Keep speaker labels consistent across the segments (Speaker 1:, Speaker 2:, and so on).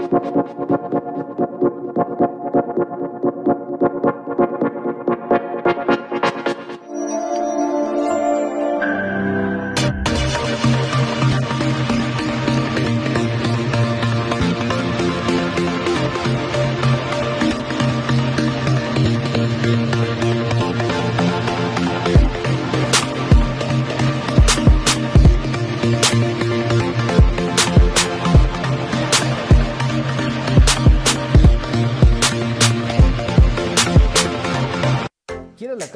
Speaker 1: ありがと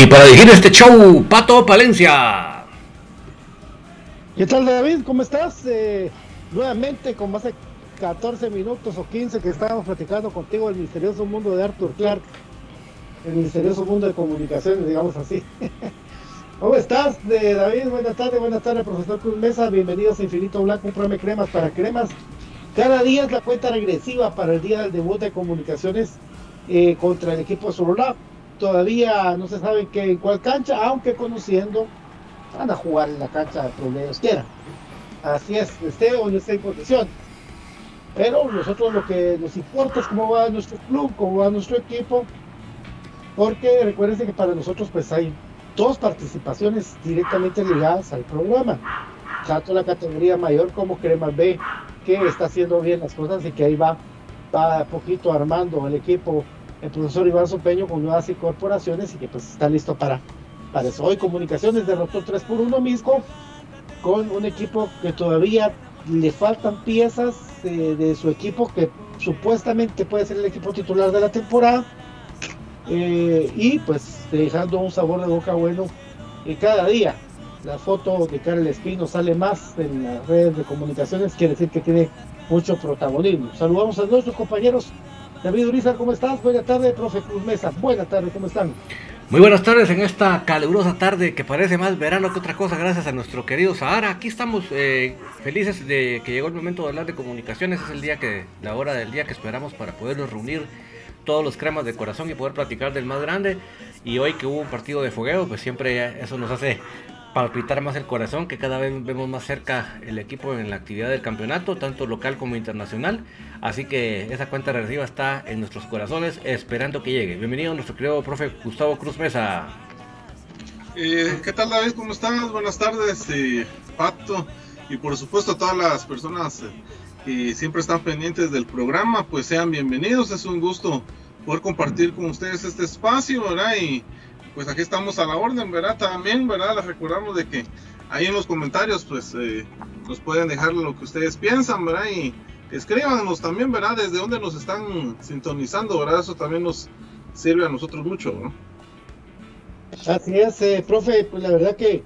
Speaker 2: Y para dirigir este show, Pato Palencia.
Speaker 3: ¿Qué tal David? ¿Cómo estás? Eh, nuevamente con más de 14 minutos o 15 que estábamos platicando contigo el misterioso mundo de Arthur Clark, el misterioso mundo de comunicaciones, digamos así. ¿Cómo estás, eh, David? Buenas tardes, buenas tardes, profesor Cruz Mesa. Bienvenidos a Infinito Blanco, un cremas para cremas. Cada día es la cuenta regresiva para el día del debut de comunicaciones eh, contra el equipo Sololab todavía no se sabe en cuál cancha, aunque conociendo, van a jugar en la cancha de problemas quiera. Así es, esté o no esté en condición. Pero nosotros lo que nos importa es cómo va nuestro club, cómo va nuestro equipo, porque recuerden que para nosotros pues hay dos participaciones directamente ligadas al programa, tanto la categoría mayor como Cremas B que está haciendo bien las cosas y que ahí va, va poquito armando el equipo el profesor Iván Sopeño con nuevas incorporaciones y que pues está listo para, para eso. Hoy Comunicaciones derrotó 3 por 1 mismo con un equipo que todavía le faltan piezas de, su equipo que supuestamente puede ser el equipo titular de la temporada eh, y pues dejando un sabor de boca bueno y cada día. La foto de Karel Espino sale más en las redes de comunicaciones, quiere decir que tiene mucho protagonismo. Saludamos a nuestros compañeros David Uriza, ¿cómo estás? Buenas tardes, profe Cruz Mesa. Buenas tardes, ¿cómo están?
Speaker 2: Muy buenas tardes en esta calurosa tarde que parece más verano que otra cosa, gracias a nuestro querido Sahara. Aquí estamos eh, felices de que llegó el momento de hablar de comunicaciones. Es el día que, la hora del día que esperamos para podernos reunir todos los cremas de corazón y poder platicar del más grande. Y hoy que hubo un partido de fogueo, pues siempre eso nos hace palpitar más el corazón, que cada vez vemos más cerca el equipo en la actividad del campeonato, tanto local como internacional. Así que esa cuenta regresiva está en nuestros corazones, esperando que llegue. Bienvenido nuestro querido profe Gustavo Cruz Mesa.
Speaker 4: Eh, ¿Qué tal David? ¿Cómo estás? Buenas tardes, eh, Pato. Y por supuesto a todas las personas eh, que siempre están pendientes del programa, pues sean bienvenidos. Es un gusto poder compartir con ustedes este espacio, ¿verdad? Pues aquí estamos a la orden, ¿verdad? También, ¿verdad? Les recordamos de que ahí en los comentarios, pues eh, nos pueden dejar lo que ustedes piensan, ¿verdad? Y escríbanos también, ¿verdad? Desde dónde nos están sintonizando, ¿verdad? Eso también nos sirve a nosotros mucho, ¿no?
Speaker 3: Así es, eh, profe, pues la verdad que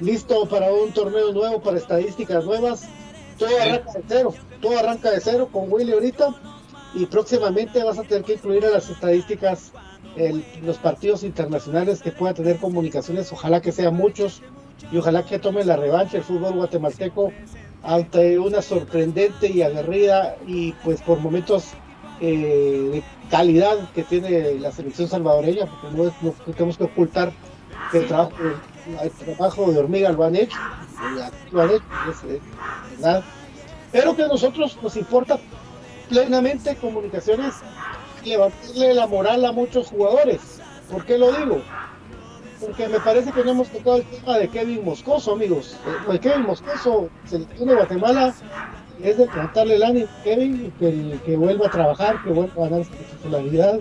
Speaker 3: listo para un torneo nuevo, para estadísticas nuevas. Todo arranca de cero, todo arranca de cero con Willy ahorita y próximamente vas a tener que incluir a las estadísticas los partidos internacionales que pueda tener comunicaciones, ojalá que sean muchos y ojalá que tome la revancha el fútbol guatemalteco ante una sorprendente y aguerrida y pues por momentos eh, de calidad que tiene la selección salvadoreña, porque no, tenemos que ocultar que el trabajo, el trabajo de hormiga lo han hecho, lo han hecho pero que a nosotros nos importa plenamente comunicaciones levantarle la moral a muchos jugadores. ¿Por qué lo digo? Porque me parece que no hemos tocado el tema de Kevin Moscoso, amigos. Eh, Kevin Moscoso, selección de Guatemala, es de levantarle el ánimo a Kevin, que, que vuelva a trabajar, que vuelva a ganar su titularidad,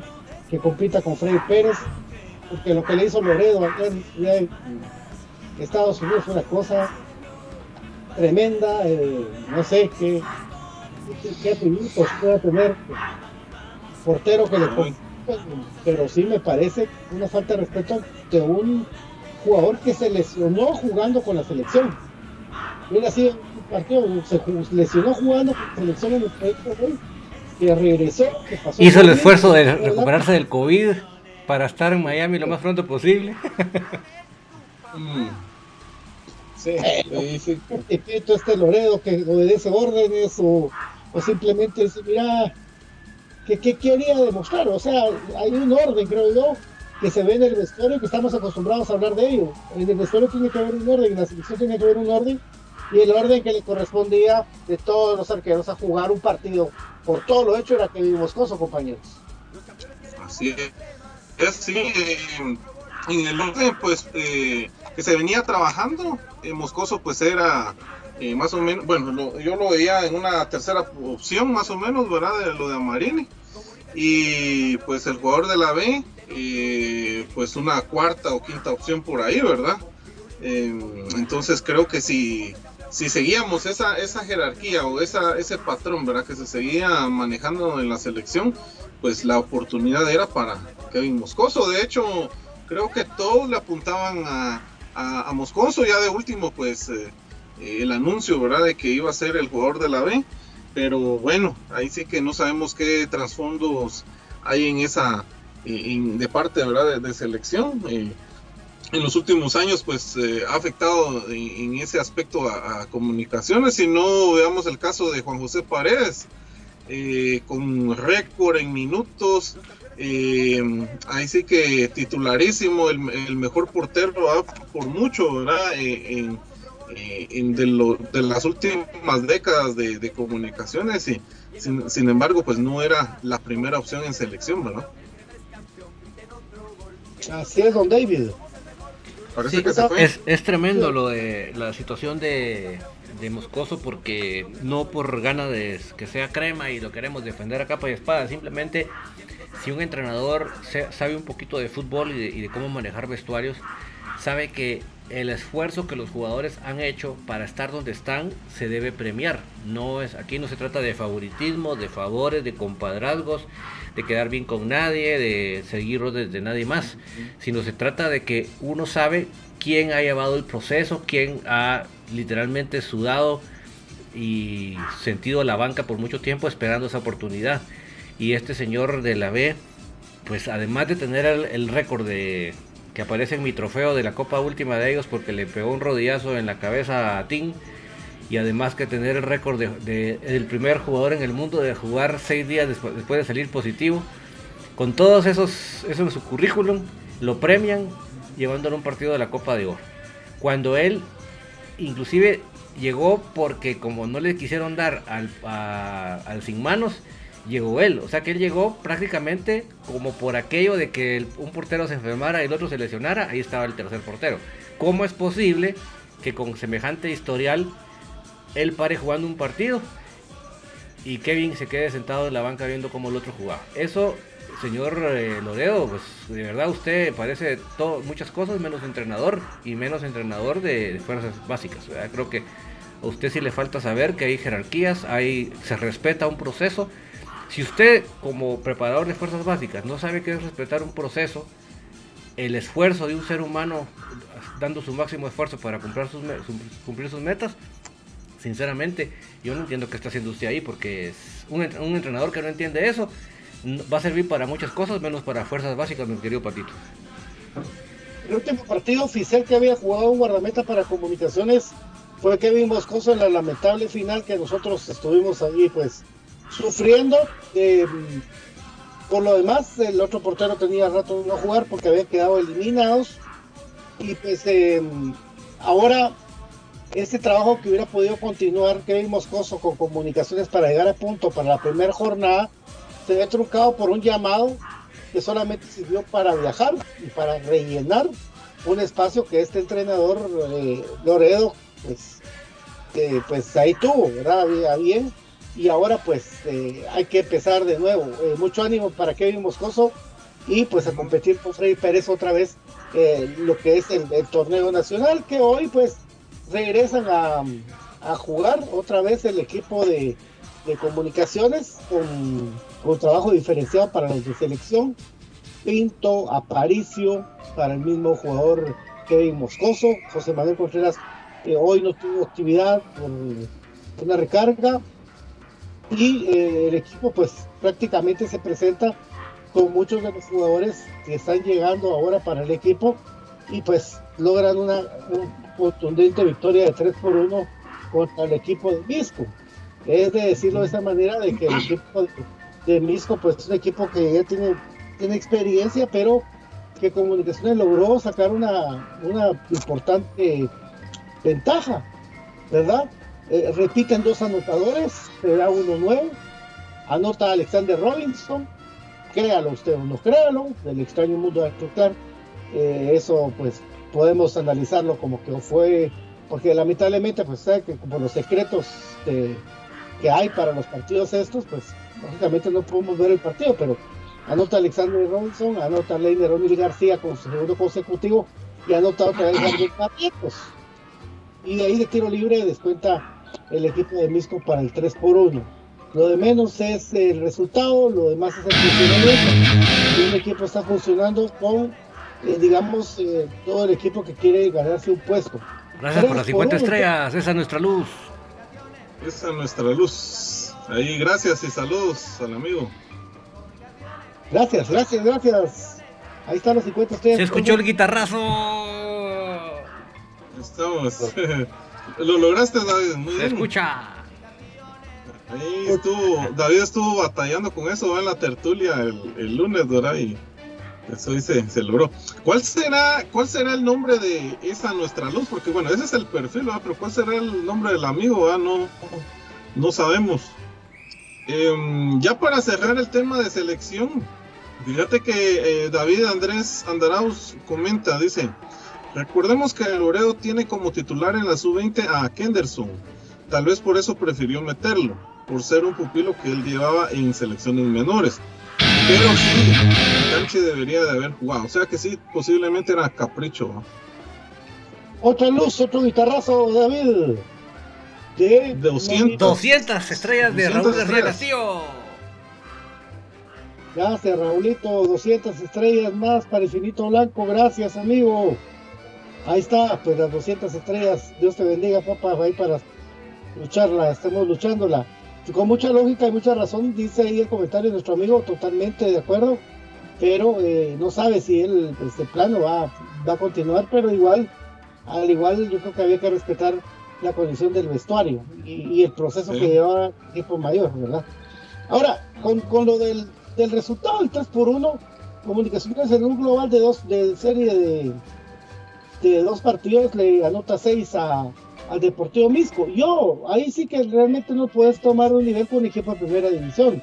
Speaker 3: que compita con Freddy Pérez, porque lo que le hizo Loredo en Estados Unidos fue una cosa tremenda, eh, no sé qué, qué, qué pueda tener portero que le pero sí me parece una falta de respeto de un jugador que se lesionó jugando con la selección. Mira, así un partido, se lesionó jugando con la selección en el proyecto que regresó, que
Speaker 2: pasó Hizo el esfuerzo de recuperarse del COVID para estar en Miami lo más pronto posible.
Speaker 3: Mm. sí, sí, este Loredo que obedece órdenes o, o simplemente dice, mira, ¿Qué, quería demostrar? O sea, hay un orden, creo yo, que se ve en el vestuario que estamos acostumbrados a hablar de ello. En el vestuario tiene que haber un orden, en la selección tiene que haber un orden, y el orden que le correspondía de todos los arqueros a jugar un partido por todo lo hecho era que Moscoso, compañeros.
Speaker 4: Así es. Sí, eh, en el orden pues eh, que se venía trabajando, en Moscoso pues era eh, más o menos, bueno, yo lo veía en una tercera opción más o menos, ¿verdad? De lo de Amarini. Y pues el jugador de la B, eh, pues una cuarta o quinta opción por ahí, ¿verdad? Em, entonces creo que si, si seguíamos esa, esa jerarquía o esa, ese patrón, ¿verdad? Que se seguía manejando en la selección, pues la oportunidad era para Kevin Moscoso. De hecho, creo que todos le apuntaban a, a, Moscoso, ya de último, pues... Eh, el anuncio, ¿verdad? De que iba a ser el jugador de la B. Pero bueno, ahí sí que no sabemos qué trasfondos hay en esa, de parte, ¿verdad? De, selección. Eh, en los últimos años, pues eh, ha afectado en, ese aspecto a, comunicaciones. Si no veamos el caso de Juan José Paredes, eh, con récord en minutos. ahí sí que titularísimo, el, mejor portero por mucho, ¿verdad? en, eh, de, de, las últimas décadas de, comunicaciones y sin, embargo pues no era la primera opción en selección, ¿verdad?
Speaker 3: Así es, don David.
Speaker 2: Parece que se fue. Es, es tremendo lo de la situación de, de Moscoso porque no por gana de que sea crema y lo queremos defender a capa y espada, simplemente si un entrenador sabe un poquito de fútbol y de, cómo manejar vestuarios, sabe que el esfuerzo que los jugadores han hecho para estar donde están se debe premiar. No es aquí no se trata de favoritismo, de favores, de compadrazgos, de quedar bien con nadie, de seguir órdenes de nadie más, sino se trata de que uno sabe quién ha llevado el proceso, quién ha literalmente sudado y sentido la banca por mucho tiempo esperando esa oportunidad. Y este señor de la B, pues además de tener el, récord de que aparece en mi trofeo de la Copa Última de ellos porque le pegó un rodillazo en la cabeza a Tim y además que tener el récord de, el primer jugador en el mundo de jugar seis días después, después de salir positivo. Con todos esos, eso en su currículum, lo premian llevándolo a un partido de la Copa de Oro. Cuando él inclusive llegó porque como no le quisieron dar al, al sin manos, llegó él. O sea que él llegó prácticamente como por aquello de que un portero se enfermara y el otro se lesionara, ahí estaba el tercer portero. ¿Cómo es posible que con semejante historial él pare jugando un partido y Kevin se quede sentado en la banca viendo cómo el otro jugaba? Eso señor eh, Lodedo, pues de verdad usted parece todo, muchas cosas menos entrenador y menos entrenador de, fuerzas básicas. Creo que a usted sí le falta saber que hay jerarquías, hay, se respeta un proceso. Si usted como preparador de fuerzas básicas no sabe qué es respetar un proceso, el esfuerzo de un ser humano dando su máximo esfuerzo para cumplir sus, metas, sinceramente yo no entiendo qué está haciendo usted ahí porque es un, entrenador que no entiende eso va a servir para muchas cosas, menos para fuerzas básicas, mi querido Patito.
Speaker 3: El último partido oficial que había jugado un guardameta para comunicaciones fue Kevin Moscoso en la lamentable final que nosotros estuvimos ahí pues sufriendo. Eh, por lo demás, el otro portero tenía rato de no jugar porque había quedado eliminados. Y pues eh, ahora este trabajo que hubiera podido continuar Kevin Moscoso con comunicaciones para llegar a punto para la primera jornada se ve truncado por un llamado que solamente sirvió para viajar y para rellenar un espacio que este entrenador eh, Loredo pues, pues ahí tuvo, ¿verdad? bien y ahora pues eh, hay que empezar de nuevo. Eh, mucho ánimo para Kevin Moscoso y pues a competir con Freddy Pérez otra vez lo que es el, torneo nacional que hoy pues regresan a, jugar otra vez el equipo de, comunicaciones con con trabajo diferenciado para los de selección. Pinto, Aparicio, para el mismo jugador Kevin Moscoso, José Manuel Contreras, hoy no tuvo actividad por una recarga. Y eh, el equipo pues prácticamente se presenta con muchos de los jugadores que están llegando ahora para el equipo y pues logran una, contundente victoria de 3 por 1 contra el equipo de Misco. Es de decirlo de esta manera de que el equipo de Misco, pues es un equipo que ya tiene, tiene experiencia, pero que Comunicaciones logró sacar una, una importante ventaja, ¿verdad? Eh, repiten dos anotadores, se da uno nuevo, anota Alexander Robinson, créalo usted o no créalo, del extraño mundo de Arthur eh, eso pues podemos analizarlo como que fue, porque lamentablemente pues sabe que como los secretos que hay para los partidos estos, pues lógicamente no podemos ver el partido, pero anota Alexander Robinson, anota Leiner O'Neill García con su segundo consecutivo y anota otra vez Gabriel Martínez. Y de ahí de tiro libre descuenta el equipo de Misco para el 3 por 1. Lo de menos es el resultado, lo demás es el funcionamiento. Y un equipo está funcionando con, eh, digamos, eh, todo el equipo que quiere ganarse un puesto.
Speaker 2: Gracias por las 50 estrellas, esa es nuestra luz.
Speaker 4: Esa es nuestra luz. Ahí, gracias y saludos al amigo.
Speaker 3: Gracias, gracias, gracias. Ahí están los 50 ustedes.
Speaker 2: Se escuchó el guitarrazo.
Speaker 4: Estamos. Lo lograste, David. Muy
Speaker 2: Se escucha.
Speaker 4: Ahí estuvo, David estuvo batallando con eso en la tertulia el, lunes, ¿verdad? Y eso dice, se logró. ¿Cuál será, ¿Cuál será el nombre de esa nuestra luz? Porque bueno, ese es el perfil, ¿verdad? Pero ¿cuál será el nombre del amigo? ¿verdad? No, no sabemos. Em, ya para cerrar el tema de selección, fíjate que eh, David Andrés Andarauz comenta, dice, Recordemos que Loredo tiene como titular en la sub-20 a Kenderson. Tal vez por eso prefirió meterlo, por ser un pupilo que él llevaba en selecciones menores. Pero sí, Canchi debería de haber jugado. O sea que sí, posiblemente era capricho.
Speaker 3: Otra luz, otro guitarrazo, David.
Speaker 2: De 200, 200 estrellas de 200 Raúl Herrera, tío.
Speaker 3: Gracias, Raulito. 200 estrellas más para Infinito Blanco. Gracias, amigo. Ahí está, pues las 200 estrellas. Dios te bendiga, papá. Ahí para lucharla. Estamos luchándola. Con mucha lógica y mucha razón, dice ahí el comentario de nuestro amigo. Totalmente de acuerdo. Pero eh, no sabe si él, este plano va, va a continuar. Pero igual, al igual, yo creo que había que respetar la condición del vestuario y, el proceso que lleva equipo mayor, ¿verdad? Ahora, con, con lo del del resultado del 3 por 1 Comunicaciones en un global de dos de serie de, de dos partidos le anota 6 a, al Deportivo Misco. Yo, ahí sí que realmente no puedes tomar un nivel con un equipo de primera división.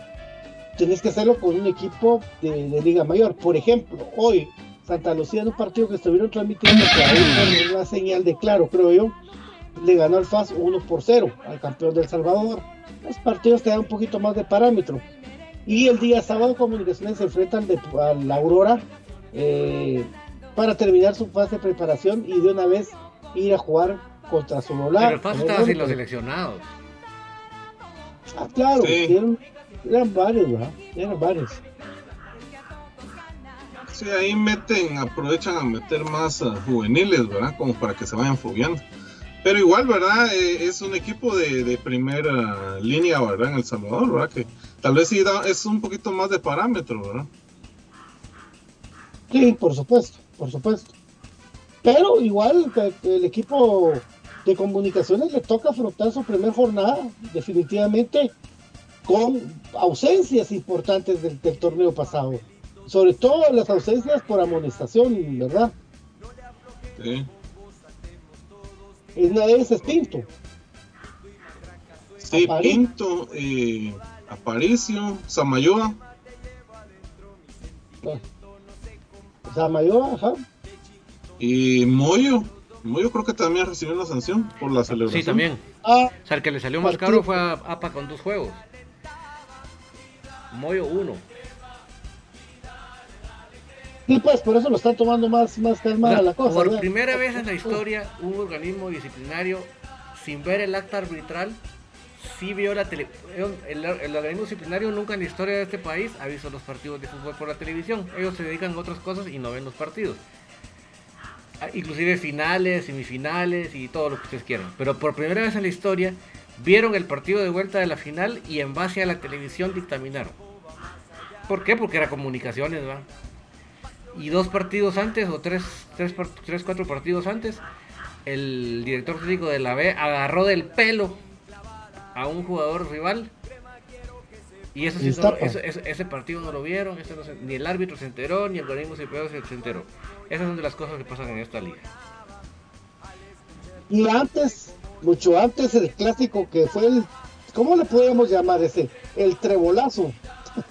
Speaker 3: Tienes que hacerlo con un equipo de, Liga Mayor. Por ejemplo, hoy Santa Lucía en un partido que estuvieron transmitiendo que una señal de claro, creo yo, le ganó al FAS 1 por 0 al campeón del Salvador. Los partidos te dan un poquito más de parámetro. Y el día sábado Comunicaciones se enfrentan a la Aurora eh, para terminar su fase de preparación y de una vez ir a jugar contra su Pero
Speaker 2: el fase estaba sin los seleccionados.
Speaker 3: Ah, claro, eran, varios, ¿verdad? Eran varios.
Speaker 4: Sí, ahí meten, aprovechan a meter más uh, juveniles, ¿verdad? Como para que se vayan fogueando. Pero igual, ¿verdad? Eh, es un equipo de, de primera línea, ¿verdad? En El Salvador, ¿verdad? Que Tal vez sí es un poquito más de parámetro, ¿verdad?
Speaker 3: Sí, por supuesto, por supuesto. Pero igual el equipo de comunicaciones le toca afrontar su primera jornada, definitivamente, con ausencias importantes del, torneo pasado. Sobre todo las ausencias por amonestación, ¿verdad? Sí. Una de esas es Pinto.
Speaker 4: Sí, Pinto. Eh, Aparicio, Samayoa.
Speaker 3: Samayoa, ajá.
Speaker 4: Y Moyo. Moyo creo que también recibió una sanción por la celebración.
Speaker 2: Sí, también. Ah, o sea, el que le salió más caro fue a APA con dos juegos. Moyo uno.
Speaker 3: Y pues por eso lo están tomando más, más calmada la cosa.
Speaker 2: Por primera vez en la historia, un organismo disciplinario, sin ver el acta arbitral, sí vio la tele el, organismo disciplinario nunca en la historia de este país ha visto los partidos de fútbol por la televisión. Ellos se dedican a otras cosas y no ven los partidos. Ah, inclusive finales, semifinales y todo lo que ustedes quieran. Pero por primera vez en la historia vieron el partido de vuelta de la final y en base a la televisión dictaminaron. ¿Por qué? Porque era comunicaciones, ¿va? Y dos partidos antes, o tres, tres, tres cuatro partidos antes, el director técnico de la B agarró del pelo a un jugador rival. Y eso, ese partido no lo vieron, ni el árbitro se enteró, ni el organismo se, se enteró. Esas son de las cosas que pasan en esta liga.
Speaker 3: Y antes, mucho antes, el clásico que fue el, ¿cómo le podemos llamar ese? El trebolazo.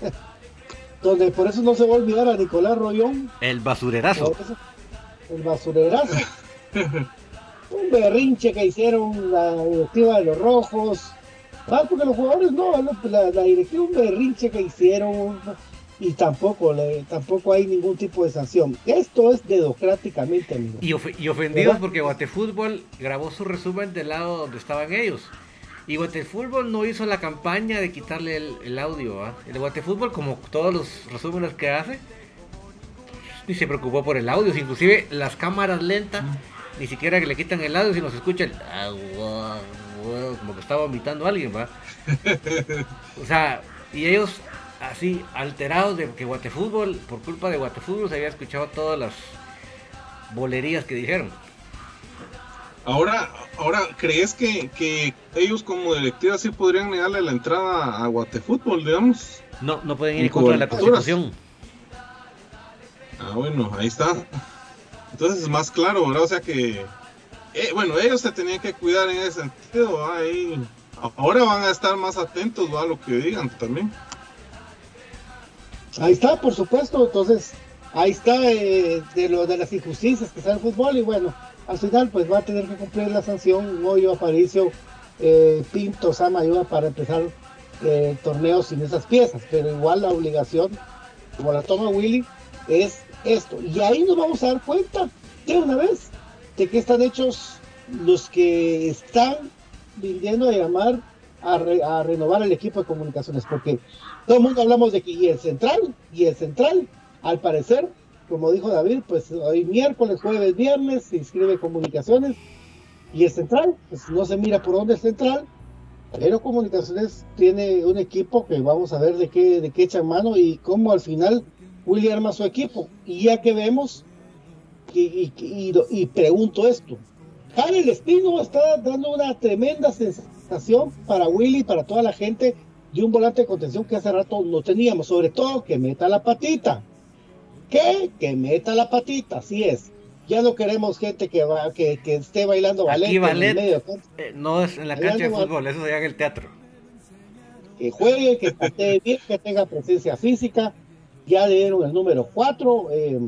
Speaker 3: Donde por eso no se va a olvidar a Nicolás Rollón.
Speaker 2: El basurerazo.
Speaker 3: el basurerazo. un berrinche que hicieron la directiva de los rojos Ah, porque los jugadores no, la, la directiva un berrinche que hicieron y tampoco le, tampoco hay ningún tipo de sanción. Esto es dedocráticamente, amigo.
Speaker 2: Y, y ofendidos porque Guatefútbol grabó su resumen del lado donde estaban ellos. Y Guatefútbol no hizo la campaña de quitarle el, audio. ¿ah? El Guatefútbol, como todos los resúmenes que hace, ni se preocupó por el audio. Inclusive las cámaras lentas, ni siquiera que le quitan el audio, si nos escucha el como que estaba vomitando a alguien, ¿va? o sea, y ellos así alterados de que Guatefútbol, por culpa de Guatefútbol, se había escuchado todas las bolerías que dijeron.
Speaker 4: Ahora, ahora ¿crees que, ellos como directiva sí podrían negarle la entrada a Guatefútbol, digamos?
Speaker 2: No, no pueden ir en contra de la constitución.
Speaker 4: Ah, bueno, ahí está. Entonces es más claro, ¿verdad? O sea que eh, bueno, ellos se tenían que cuidar en ese sentido. Ahí, ahora van a estar más atentos a lo que digan también.
Speaker 3: Ahí está, por supuesto. Entonces, ahí está eh, de lo de las injusticias que está el fútbol y bueno, al final pues va a tener que cumplir la sanción Moyo, Aparicio, eh, Pinto, Sama para empezar eh, torneos sin esas piezas, pero igual la obligación, como la toma Willy, es esto. Y ahí nos vamos a dar cuenta de una vez de que están hechos los que están viniendo a llamar a, renovar el equipo de comunicaciones, porque todo el mundo hablamos de que y el central, y el central, al parecer, como dijo David, pues hoy miércoles, jueves, viernes se inscribe comunicaciones, y el central, pues no se mira por dónde es central, pero comunicaciones tiene un equipo que vamos a ver de qué, de qué echan mano y cómo al final Willy arma su equipo. Y ya que vemos, y, y, pregunto esto, Javier Espino está dando una tremenda sensación para Willy, para toda la gente, de un volante de contención que hace rato no teníamos, sobre todo que meta la patita. ¿Qué? Que meta la patita, así es. Ya no queremos gente que va, que, que esté bailando ballet,
Speaker 2: en el medio. Eh, no es en la cancha de fútbol, eso se en el teatro.
Speaker 3: Que juegue, que patee bien, que tenga presencia física. Ya dieron el número 4. Eh,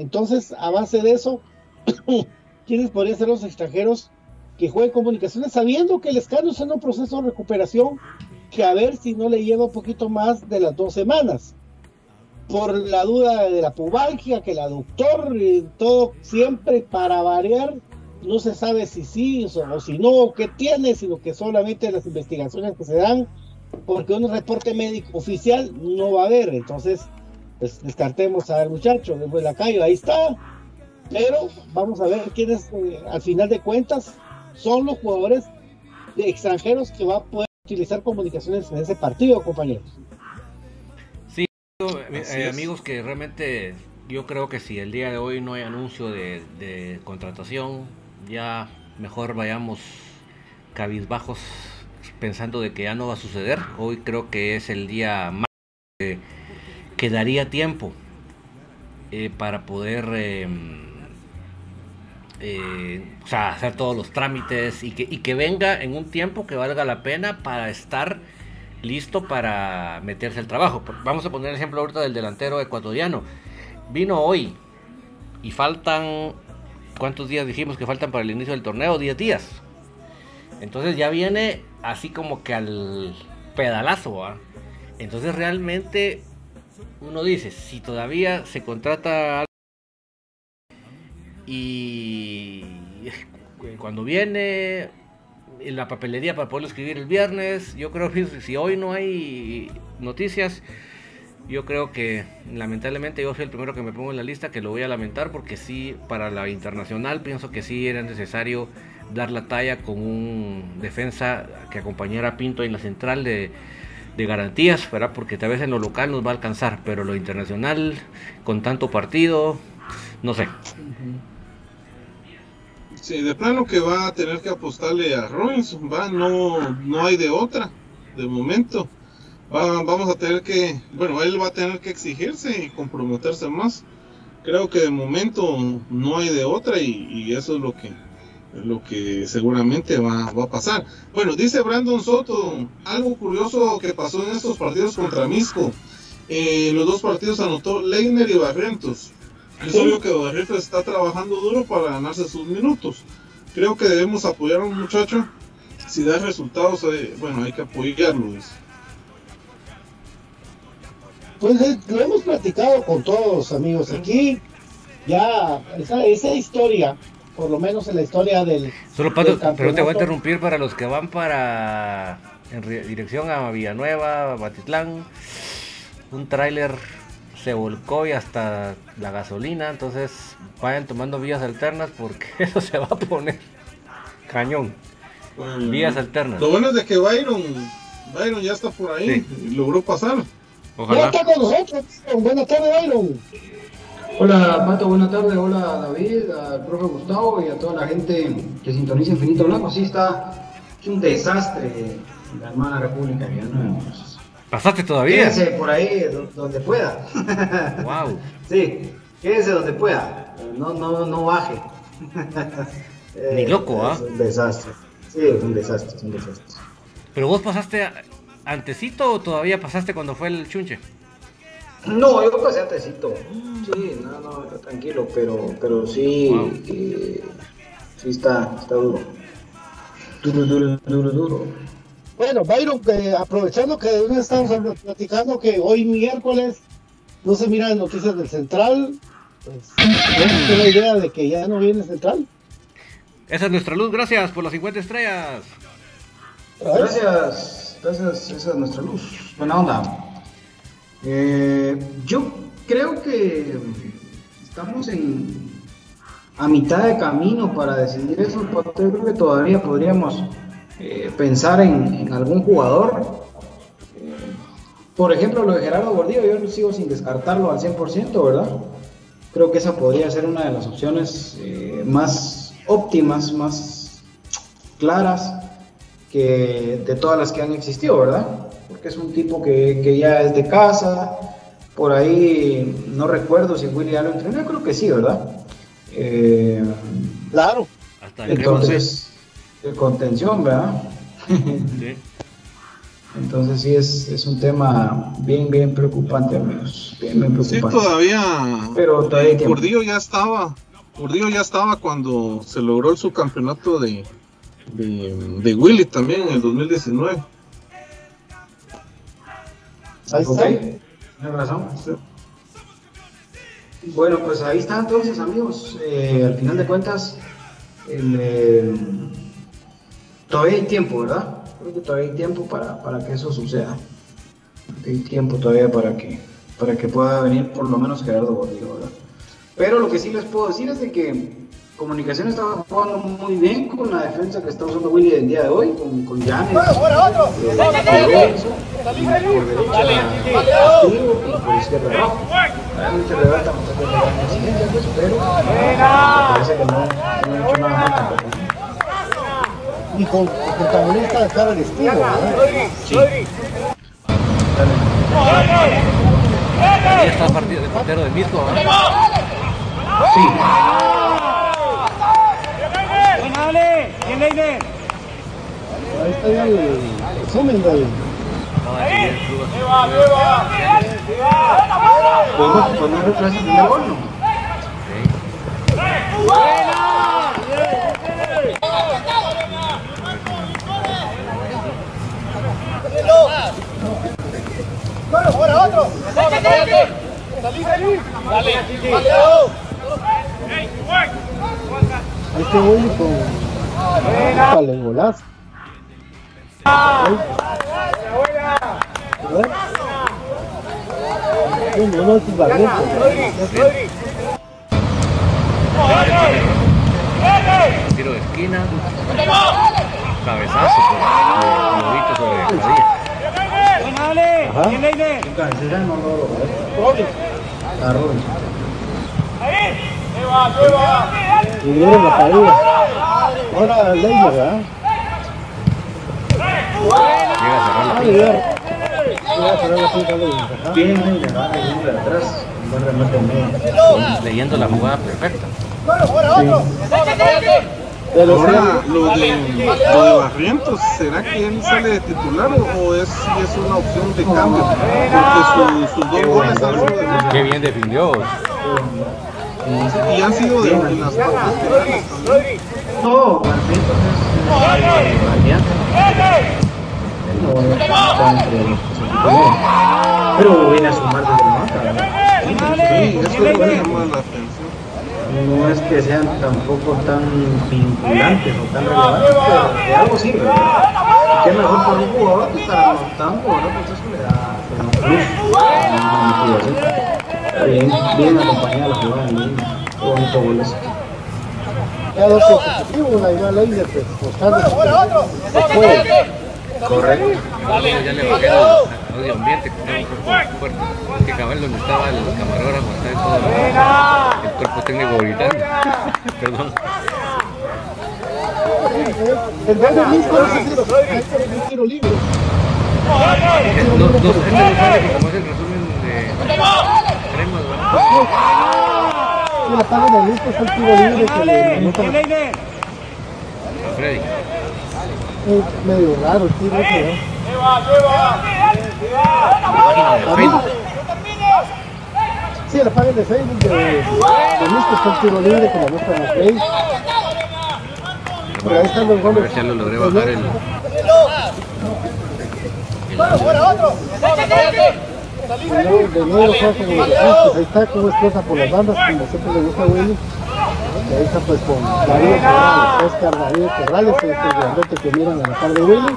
Speaker 3: entonces, a base de eso, ¿quiénes podrían ser los extranjeros que jueguen comunicaciones sabiendo que el escándalo está en un proceso de recuperación que a ver si no le lleva un poquito más de las dos semanas? por la duda de la pubalgia, que el aductor, y todo siempre para variar, no se sabe si sí o, si no, qué tiene, sino que solamente las investigaciones que se dan, porque un reporte médico oficial no va a haber, entonces pues, descartemos al muchacho, después la calle, ahí está, pero vamos a ver quiénes, eh, al final de cuentas, son los jugadores de extranjeros que va a poder utilizar comunicaciones en ese partido, compañeros.
Speaker 2: Eh, amigos, que realmente yo creo que si el día de hoy no hay anuncio de, contratación, ya mejor vayamos cabizbajos pensando de que ya no va a suceder. Hoy creo que es el día más daría tiempo eh, para poder em, eh, hacer todos los trámites y que, y que venga en un tiempo que valga la pena para estar listo para meterse al trabajo. Vamos a poner el ejemplo ahorita del delantero ecuatoriano. Vino hoy y faltan, ¿cuántos días dijimos que faltan para el inicio del torneo? 10 días. Entonces ya viene así como que al pedalazo. Entonces realmente uno dice, si todavía se contrata y cuando viene en la papelería para poderlo escribir el viernes. Yo creo que si hoy no hay noticias, yo creo que lamentablemente yo soy el primero que me pongo en la lista, que lo voy a lamentar porque sí, para la internacional pienso que sí era necesario dar la talla con un defensa que acompañara a Pinto en la central de, garantías, ¿verdad? porque tal vez en lo local nos va a alcanzar, pero lo internacional, con tanto partido, no sé.
Speaker 4: Sí, de plano que va a tener que apostarle a Robinson, va, no, no hay de otra, de momento. vamos a tener que, bueno, él va a tener que exigirse y comprometerse más. Creo que de momento no hay de otra y, eso es lo que, lo que seguramente va, va, a pasar. Bueno, dice Brandon Soto, algo curioso que pasó en estos partidos contra Misco. Eh, los dos partidos anotó Leiner y Barrientos. Es obvio que Barrientos está trabajando duro para ganarse sus minutos. Creo que debemos apoyar a un muchacho. Si da resultados, eh, bueno, hay que apoyarlo.
Speaker 3: Pues eh, lo hemos platicado con todos, amigos. Aquí ya esa, esa historia, por lo menos en la historia del.
Speaker 2: Solo Pato, pero te voy a interrumpir para los que van para. en dirección a Villanueva, Batitlán. Un tráiler se volcó y hasta la gasolina, entonces vayan tomando vías alternas porque eso se va a poner cañón. vías alternas.
Speaker 4: Lo bueno es de que Byron, Byron ya está por ahí, logró pasar.
Speaker 3: Ojalá. Ya está con nosotros. Buenas tardes, Byron.
Speaker 5: Hola Pato, buenas tardes, hola David, al profe Gustavo y a toda la gente que sintoniza Infinito Blanco. Sí está, es un desastre la hermana República Villanueva.
Speaker 2: ¿Pasaste todavía?
Speaker 5: Quédense por ahí donde pueda.
Speaker 2: Wow.
Speaker 5: sí, quédense donde pueda. No, no, no baje.
Speaker 2: Ni loco, ¿ah?
Speaker 5: Es un desastre. Sí, es un desastre, es un desastre.
Speaker 2: ¿Pero vos pasaste antecito o todavía pasaste cuando fue el chunche?
Speaker 5: No, yo pasé antesito. Sí, no, no, tranquilo, pero, pero sí, eh, sí está, está duro. Duro, duro, duro, duro.
Speaker 3: Bueno, Byron, que aprovechando que estamos platicando que hoy miércoles no se miran noticias del Central, pues, ¿tienes la idea de que ya no viene Central?
Speaker 2: Esa es nuestra luz, gracias por las 50 estrellas.
Speaker 5: Gracias, gracias, esa es nuestra luz. Buena onda. Eh, yo creo que estamos en a mitad de camino para decidir eso. Yo creo que todavía podríamos eh, pensar en, algún jugador. Eh, por ejemplo, lo de Gerardo Gordillo, yo sigo sin descartarlo al 100%, ¿verdad? Creo que esa podría ser una de las opciones más óptimas, más claras que de todas las que han existido, ¿verdad? Porque es un tipo que, ya es de casa. Por ahí no recuerdo si Willy ya lo entrenó, creo que sí, ¿verdad? Eh,
Speaker 3: claro.
Speaker 5: entonces, de contención, ¿verdad? Sí. Entonces sí es, es, un tema bien, bien preocupante, amigos. Bien, bien preocupante.
Speaker 4: Sí, todavía. Pero todavía Gordillo ya estaba. Gordillo ya estaba cuando se logró el subcampeonato de, de, de Willy también en el 2019.
Speaker 5: Ahí está. razón. Bueno, pues ahí está entonces, amigos. Eh, al final de cuentas, eh, todavía hay tiempo, ¿verdad? Creo que todavía hay tiempo para, para que eso suceda. Hay tiempo todavía para que, para que pueda venir por lo menos Gerardo Gordillo, ¿verdad? Pero lo que sí les puedo decir es de que Comunicación estaba jugando muy bien con la defensa que está usando Willy el día de hoy, con, con Janes. ¡Bueno, bueno, otro! Eh, por derecha, Castillo y por izquierda abajo. Realmente está pues, pero parece que no, no ha hecho nada mal tampoco.
Speaker 3: Y con el protagonista de cara al estilo, Sí.
Speaker 2: Ahí está el partido de portero de Mirko, ¿eh?
Speaker 5: Sí.
Speaker 3: Dale, bien Leiner. Ahí está ya el resumen del. Ahí va, ahí va.
Speaker 5: ¿Podemos poner otra vez el primer gol.
Speaker 3: Bueno, fuera otro. Salí, salí. Dale, dale. Este güey con. Vale, el golazo.
Speaker 2: Tiro de esquina. Cabezazo lobito sobre la rodilla.
Speaker 5: Ajá.
Speaker 3: Y dieron la caída. Ahora Leiner, ¿verdad?
Speaker 2: Llega a cerrar la pinta.
Speaker 3: Llega a cerrar la pinta Leiner.
Speaker 5: Bien, Leiner, va leyendo de atrás. Buen remate en medio.
Speaker 2: Leyendo la jugada perfecta.
Speaker 4: Sí. Ahora, lo de, lo de Barrientos, ¿será que él sale de titular o es, es una opción de cambio? Porque sus dos goles han sido de
Speaker 2: Qué bien definió.
Speaker 4: Y han sido de, las partes también.
Speaker 5: No, Pero viene a sumar desde la banca.
Speaker 4: Sí, eso es lo que llama la atención.
Speaker 5: No es que sean tampoco tan vinculantes o tan relevantes, pero de algo sirve. Qué mejor para un jugador que estar anotando, ¿no? Pues eso le da un plus, una motivación. Bien, bien acompañada la jugada.
Speaker 3: Ya dos consecutivos, la Leiner, pues, buscando.
Speaker 5: Correcto.
Speaker 2: Ya le bajé el audio ambiente, que un cuerpo fuerte. Que cabal donde estaba el camarógrafo, todo el cuerpo técnico gritando. Perdón.
Speaker 3: El gol de Misco es el tiro libre.
Speaker 2: No, no, este no sabe que como es el resumen de
Speaker 3: la paga de Luis es el tiro libre que le
Speaker 2: A Freddy.
Speaker 3: Es medio raro el tiro ese,
Speaker 2: de Facebook.
Speaker 3: Sí, la página de Facebook de, que está el tiro libre, que la muestra en Facebook. Por ahí están los
Speaker 2: A
Speaker 3: goles.
Speaker 2: ya lo logré bajar el.
Speaker 3: De nuevo, de nuevo los. Ahí está cómo explota por las bandas, como siempre le gusta a Willy. Y ahí está pues con Darío Corrales, Oscar Darío Corrales, este grandote que miran a la par de Willy.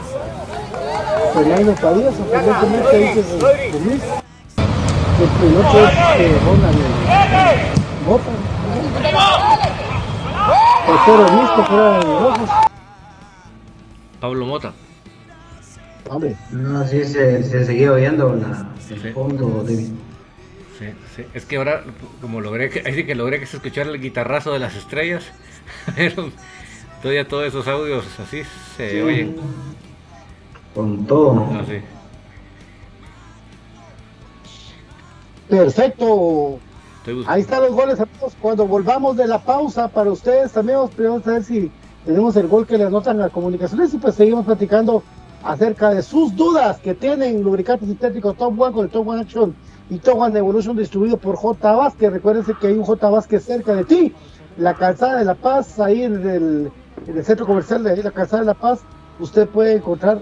Speaker 3: Fernando Padilla, sorprendentemente ahí que de, Luis. El piloto es eh, Ronald eh, Bota. Portero Luis que fuera de rojos.
Speaker 2: Pablo Mota.
Speaker 3: Hombre,
Speaker 5: No, sí, se, se seguía oyendo la,
Speaker 2: Sí.
Speaker 5: el fondo de...
Speaker 2: Sí, sí. Es que ahora, como logré que, ahí sí que logré que se escuchara el guitarrazo de las estrellas, pero todavía todos esos audios así se oyen.
Speaker 5: Con todo.
Speaker 2: Así.
Speaker 3: perfecto.
Speaker 2: Estoy buscando.
Speaker 3: Ahí están los goles, amigos. Cuando volvamos de la pausa, para ustedes también vamos primero a saber si tenemos el gol que le anotan a comunicaciones y pues seguimos platicando acerca de sus dudas que tienen lubricantes sintéticos Top One con el Top One Action y Top One Evolution distribuido por J. Vázquez. Recuérdense que hay un J. Vázquez cerca de ti. La calzada de La Paz, ahí en el, en el centro comercial de ahí, la calzada de La Paz, usted puede encontrar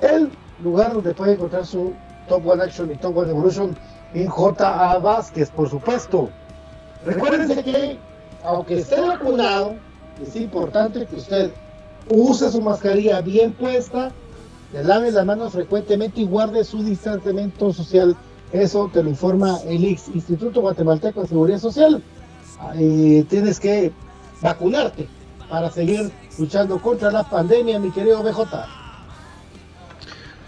Speaker 3: el lugar donde puede encontrar su Top One Action y Top One Evolution en J.A. Vázquez, por supuesto. Recuérdense que, aunque esté vacunado, es importante que usted use su mascarilla bien puesta, le lave las manos frecuentemente y guarde su distanciamiento social. Eso te lo informa el IX, Instituto Guatemalteco de Seguridad Social. Tienes que vacunarte para seguir luchando contra la pandemia, mi querido BJ.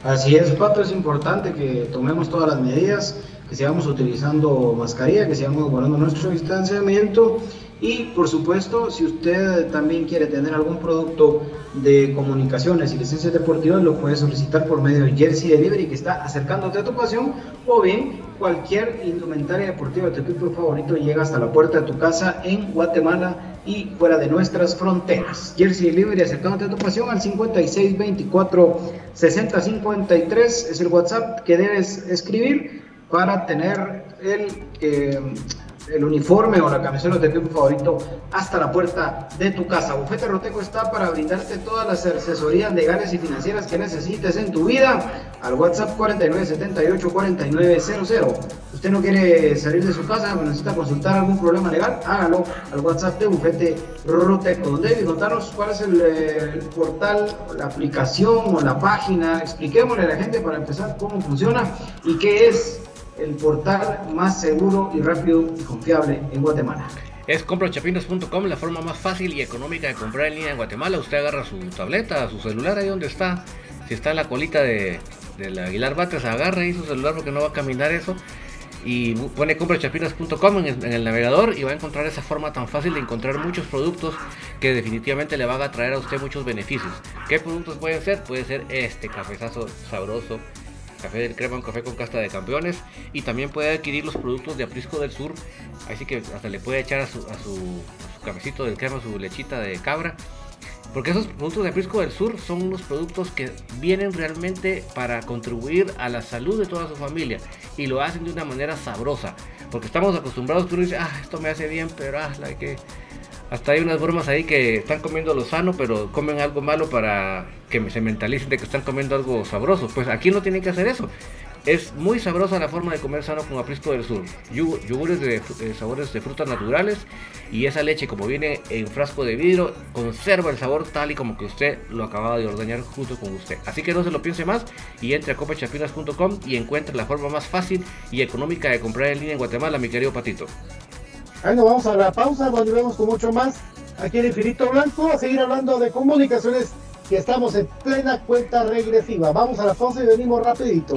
Speaker 5: Así es, Pato, es importante que tomemos todas las medidas, que sigamos utilizando mascarilla, que sigamos guardando nuestro distanciamiento y, por supuesto, si usted también quiere tener algún producto de comunicaciones y licencias deportivas, lo puede solicitar por medio de Jersey Delivery, que está acercándote a tu pasión, o bien cualquier indumentaria deportiva de tu equipo favorito llega hasta la puerta de tu casa en Guatemala y fuera de nuestras fronteras. Jersey Delivery, acercándote a tu pasión al 5624 6053 es el WhatsApp que debes escribir para tener el, eh, el uniforme o la camiseta de tu equipo favorito hasta la puerta de tu casa. Bufete Roteco está para brindarte todas las asesorías legales y financieras que necesites en tu vida al WhatsApp 4978-4900. Usted no quiere salir de su casa, necesita consultar algún problema legal, hágalo al WhatsApp de Bufete Roteco. David, contanos cuál es el, eh, el portal, la aplicación o la página. Expliquémosle a la gente para empezar cómo funciona y qué es el portal más seguro y rápido y confiable en Guatemala.
Speaker 2: Es comprachapinas.com, la forma más fácil y económica de comprar en línea en Guatemala. Usted agarra su tableta, su celular, ahí donde está. Si está en la colita de, del Aguilar Bates, agarra ahí su celular porque no va a caminar eso. Y pone comprachapinas.com en, en el navegador y va a encontrar esa forma tan fácil de encontrar muchos productos que definitivamente le van a traer a usted muchos beneficios. ¿Qué productos pueden ser? Puede ser este cafezazo sabroso Café del Crema, un café con casta de campeones. Y también puede adquirir los productos de Aprisco del Sur. Así que hasta le puede echar a su, a su, a su cafecito del crema, su lechita de cabra. Porque esos productos de Aprisco del Sur son unos productos que vienen realmente para contribuir a la salud de toda su familia. Y lo hacen de una manera sabrosa. Porque estamos acostumbrados que uno dice, ah, esto me hace bien, pero ah, la que... Hasta hay unas bromas ahí que están comiendo lo sano, pero comen algo malo para que se mentalicen de que están comiendo algo sabroso. Pues aquí no tienen que hacer eso. Es muy sabrosa la forma de comer sano con Aprisco del Sur. Yogures de eh, sabores de frutas naturales y esa leche como viene en frasco de vidrio conserva el sabor tal y como que usted lo acababa de ordeñar junto con usted. Así que no se lo piense más y entre a copachapinas.com y encuentre la forma más fácil y económica de comprar en línea en Guatemala, mi querido Patito.
Speaker 3: Ahí nos vamos a la pausa, volvemos con mucho más aquí en Infinito Blanco a seguir hablando de comunicaciones que estamos en plena cuenta regresiva. Vamos a la pausa y venimos rapidito.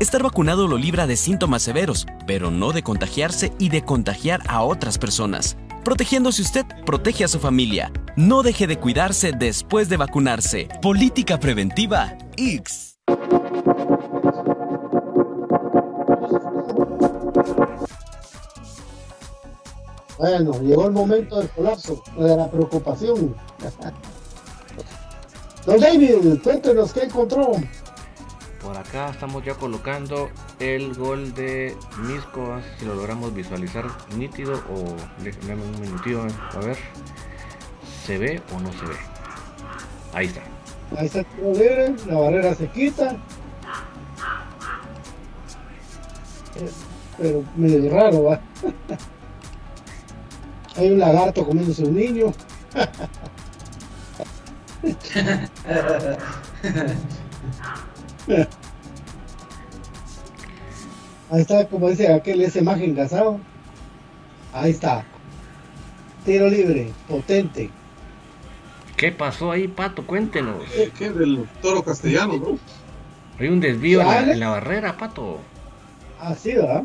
Speaker 6: Estar vacunado lo libra de síntomas severos, pero no de contagiarse y de contagiar a otras personas. Protegiéndose usted, protege a su familia. No deje de cuidarse después de vacunarse. Política preventiva X.
Speaker 3: Bueno, llegó el momento del colapso, de la preocupación. Don David, cuéntenos qué encontró.
Speaker 2: Acá estamos ya colocando el gol de Misco, si lo logramos visualizar nítido o déjenme un minutito a ver. ¿Se ve o no se ve? Ahí está.
Speaker 3: Ahí está el la barrera se quita. Pero medio raro, va. Hay un lagarto comiéndose un niño. Ahí está, como dice aquel, ese imagen engasado. Ahí está. Tiro libre, potente.
Speaker 2: ¿Qué pasó ahí, Pato? Cuéntenos.
Speaker 4: ¿Qué? Del toro castellano, ¿no?
Speaker 2: Hay un desvío en la, barrera, Pato.
Speaker 3: Así, ah, ¿verdad?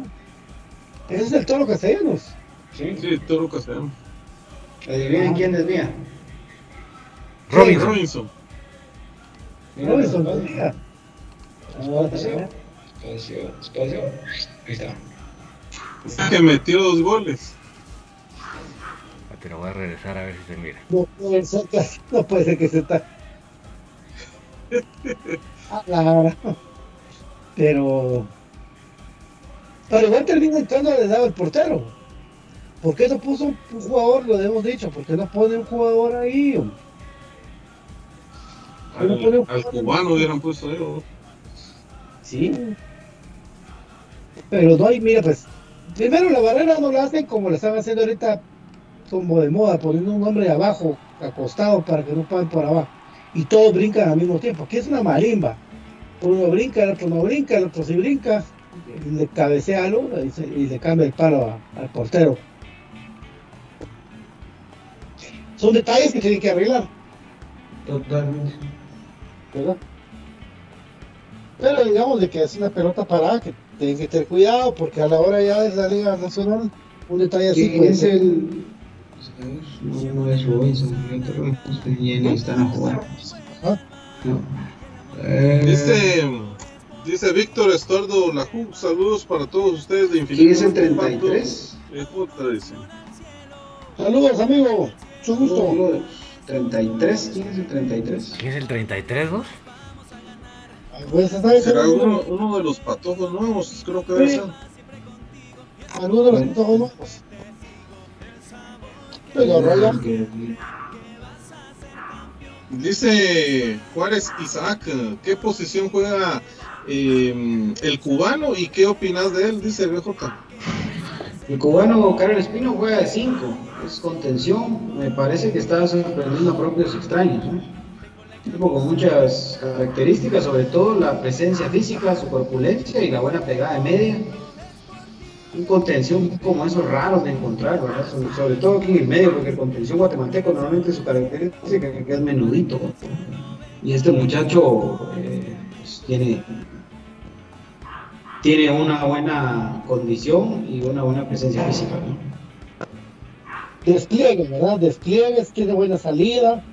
Speaker 3: Ese es el toro castellanos.
Speaker 4: Sí, sí, el toro castellano.
Speaker 5: ¿Adivinen quién desvía?
Speaker 2: Robinson.
Speaker 4: Robinson.
Speaker 3: Robinson desvía.
Speaker 5: Espacio, espacio, Ahí está.
Speaker 4: que metió dos goles.
Speaker 2: Pero voy a regresar a ver si se mira.
Speaker 3: No puede ser que, no puede ser que se está. Pero. Pero igual termina entrando le daba el portero. ¿Por qué no puso un jugador? Lo hemos dicho. ¿Por qué no pone un jugador ahí?
Speaker 4: Al, no pone un al cubano hubieran puesto ellos.
Speaker 3: Sí. Pero no hay, mira, pues, primero la barrera no la hacen como la están haciendo ahorita, como de moda, poniendo un hombre abajo, acostado, para que no paguen por abajo. Y todos brincan al mismo tiempo, que es una marimba. Uno brinca, el otro no brinca, el otro sí brinca, le cabecea algo y, le cambia el palo al portero. Son detalles que tienen que arreglar.
Speaker 5: Totalmente.
Speaker 3: ¿Verdad? Pero digamos de que es una pelota parada que tienen que tener cuidado porque a la hora ya de la Liga Nacional un detalle así
Speaker 5: es el No, no es Robinson, y están a jugar. No.
Speaker 4: Eh, dice, dice Víctor Estuardo Laju, saludos para todos ustedes de Infinito.
Speaker 5: ¿Quién es el 33?
Speaker 3: Saludos, amigo. Mucho gusto.
Speaker 5: 33, ¿quién es el 33?
Speaker 2: ¿Quién es el 33, vos?
Speaker 3: Pues,
Speaker 4: Será uno, uno, de los patojos nuevos, creo que debe ser.
Speaker 3: Alguno de los patojos nuevos.
Speaker 4: Dice Juárez Isaac, ¿qué posición juega eh, el cubano y qué opinas de él? Dice BJ.
Speaker 5: El cubano Karel Espino juega de 5, es contención, me parece que está sorprendiendo a propios extraños. ¿No? tipo con muchas características, sobre todo la presencia física, su corpulencia y la buena pegada de media un contención como esos raros de encontrar, ¿verdad? Sobre, todo aquí en el medio, porque el contención guatemalteco normalmente su característica es que es menudito. Y este muchacho eh, pues, tiene, tiene una buena condición y una buena presencia física.
Speaker 3: Despliegue, ¿verdad? Despliegues, tiene buena salida,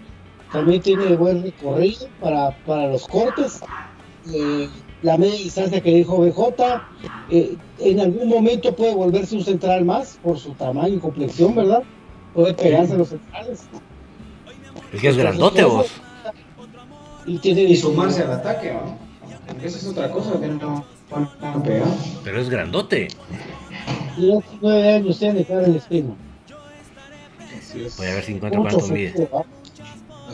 Speaker 3: también tiene buen recorrido para, para los cortes. Eh, la media distancia que dijo BJ, eh, en algún momento puede volverse un central más por su tamaño y complexión, ¿verdad? Puede pegarse a los centrales.
Speaker 2: Es que es grandote vos.
Speaker 5: Y, tiene y sumarse al ataque, ¿no? Esa es otra cosa que no van pegar.
Speaker 2: Pero es grandote.
Speaker 3: Y nueve años tiene cara el espino.
Speaker 2: Voy a ver si encuentro cuánto mide.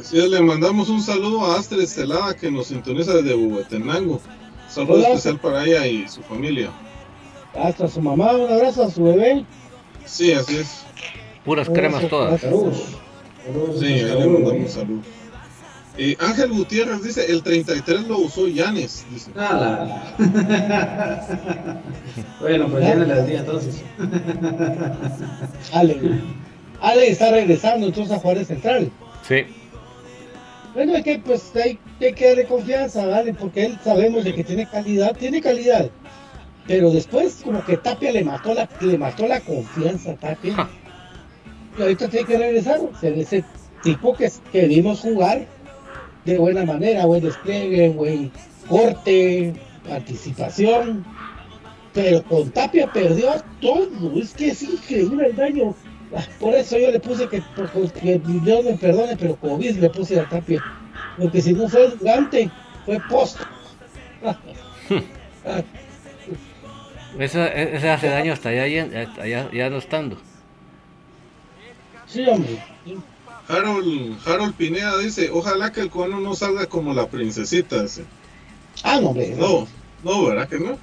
Speaker 4: Así es, le mandamos un saludo a Astrid Celada que nos sintoniza desde Huehuetenango. Saludo especial para ella y su familia.
Speaker 3: Hasta su mamá, un abrazo a su bebé.
Speaker 4: Sí, así es.
Speaker 2: Puras cremas todas.
Speaker 4: Sí, ahí le mandamos saludos. Eh, Ángel Gutiérrez dice, el 33 lo usó Yanes. Dice.
Speaker 5: Ah, bueno, pues ya le las di entonces.
Speaker 3: Ale. Ale está regresando entonces a Juárez Central.
Speaker 2: Sí.
Speaker 3: Bueno, es que pues hay, hay, que darle confianza, ¿vale? Porque él sabemos de que tiene calidad, tiene calidad. Pero después como que Tapia le mató la, le mató la confianza a Tapia. Y ahorita tiene que regresar, ser ese tipo que, que vimos jugar de buena manera, buen despliegue, buen corte, participación. Pero con Tapia perdió todo, es que es increíble el daño por eso yo le puse que, porque Dios me perdone, pero COVID le puse a Tapia. Porque si no fue Gante, fue post.
Speaker 2: Eso, ese hace daño hasta allá, allá, ya no estando.
Speaker 3: Sí, hombre.
Speaker 4: Harold, Harold Pineda dice, ojalá que el cubano no salga como la princesita. Dice.
Speaker 3: Ah, no, hombre.
Speaker 4: No, no, ¿verdad que no?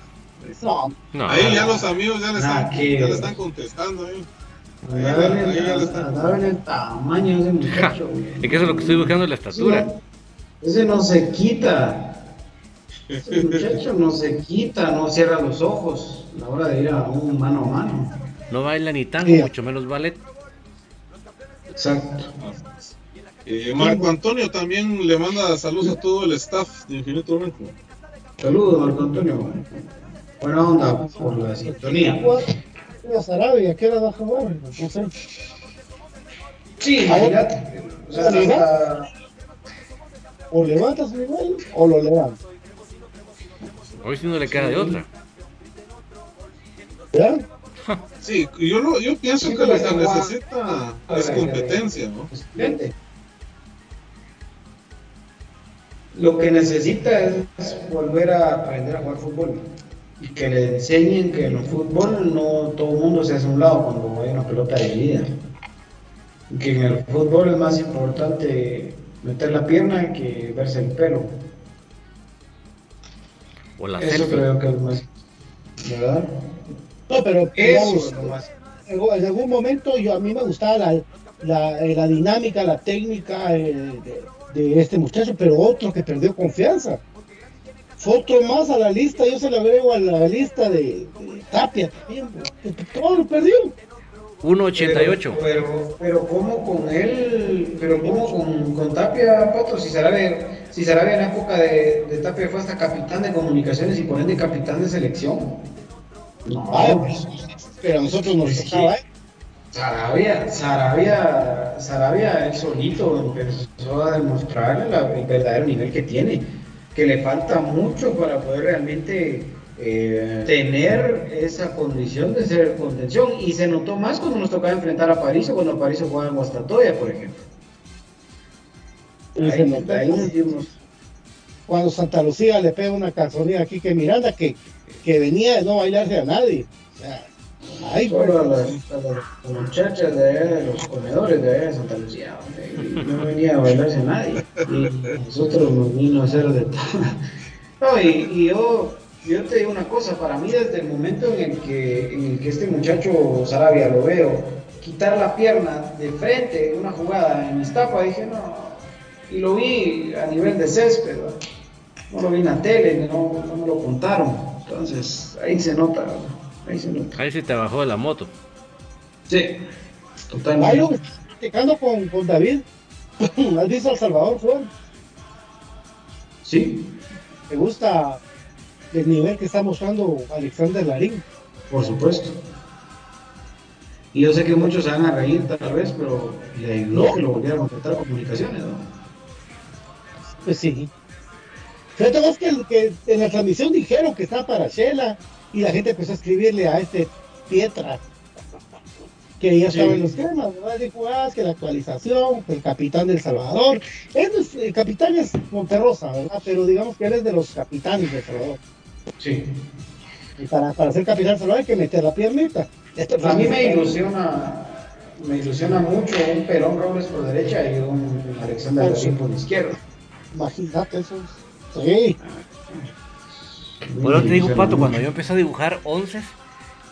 Speaker 3: No.
Speaker 4: Ahí ya los amigos ya le están, ya le están contestando. Ahí.
Speaker 5: En el tamaño de ese muchacho.
Speaker 2: Es que eso es lo que estoy buscando, la estatura.
Speaker 5: Ese no se quita. Ese muchacho no se quita, no cierra los ojos a la hora de ir a un mano a mano.
Speaker 2: No baila ni tango, mucho menos ballet.
Speaker 5: Exacto.
Speaker 4: Eh, Marco Antonio también le manda saludos a todo el staff de Infinito Blanco.
Speaker 5: Saludos, Marco Antonio. Buena onda por la sintonía
Speaker 3: a Sarabia, ¿qué hora va a jugar? No sé.
Speaker 5: Sí, imagínate. O, sea, hasta...
Speaker 3: o levantas nivel o lo levantas.
Speaker 2: Hoy si no le queda de otra.
Speaker 3: ¿Ya?
Speaker 4: Sí, yo, lo, yo pienso sí, que lo que necesita es competencia, ¿no?
Speaker 5: Lo que necesita es volver a aprender a jugar fútbol y que le enseñen que en el fútbol no todo el mundo se hace a un lado cuando hay una pelota dividida. Que en el fútbol es más importante meter la pierna que verse el pelo.
Speaker 2: O la
Speaker 5: Eso creo que es más. ¿Verdad?
Speaker 3: No, pero Eso en algún momento yo a mí me gustaba la, la, eh, la dinámica, la técnica de, de este muchacho, pero otro que perdió confianza otro más a la lista, yo se lo agrego a la lista de, Tapia también, todo lo perdió.
Speaker 2: 1.88.
Speaker 5: Pero, pero, pero ¿cómo con él? ¿Pero cómo con, con Tapia, Pato? Si Sarabia, si Sarabia en la época de, de, Tapia fue hasta capitán de comunicaciones y por ende capitán de selección.
Speaker 3: No, pues, pero a nosotros nos tocaba, ¿eh?
Speaker 5: Sarabia, Sarabia, Sarabia, él solito empezó a demostrar el verdadero nivel que tiene, que le falta mucho para poder realmente eh, tener esa condición de ser contención y se notó más cuando nos tocaba enfrentar a París o cuando París jugaba en Guastatoya, por ejemplo.
Speaker 3: Cuando Santa Lucía le pega una calzonía aquí que Miranda que, que venía de no bailarse a nadie. O sea,
Speaker 5: Ay, a las, muchachas de, los comedores de, Santa Lucía, no venía a bailarse a nadie. Y nosotros nos vino a hacer de todo. No, y, yo, yo te digo una cosa, para mí desde el momento en el que, en el que este muchacho Sarabia lo veo quitar la pierna de frente en una jugada en Iztapa, dije no, y lo vi a nivel de césped, no lo vi en la tele, no, no me lo contaron, entonces ahí se nota. Ahí se nota.
Speaker 2: Ahí se te bajó de la moto.
Speaker 5: Sí, totalmente.
Speaker 3: Ahí platicando con, con David. ¿Has visto al Salvador Juan?
Speaker 5: Sí.
Speaker 3: ¿Te gusta el nivel que está mostrando Alexander Larín?
Speaker 5: Por supuesto. Y yo sé que muchos se van a reír tal vez, pero le ayudó que lo volviera a completar a comunicaciones, ¿no?
Speaker 3: Pues sí. Fíjate vos que, que en la transmisión dijeron que está para Shela, y la gente empezó a escribirle a este Pietra que ya estaba en los temas, ¿verdad? Dijo, ah, que la actualización, el capitán del Salvador. el capitán es Monterrosa, ¿verdad? Pero digamos que él es de los capitanes del Salvador.
Speaker 5: Sí.
Speaker 3: Y para, para ser capitán del Salvador hay que meter la piernita.
Speaker 5: a mí me ilusiona, me ilusiona mucho un Perón Robles por derecha y un Alexander por izquierda.
Speaker 3: Imagínate eso. Sí.
Speaker 2: Bueno, te digo, Pato, cuando yo empecé a dibujar 11,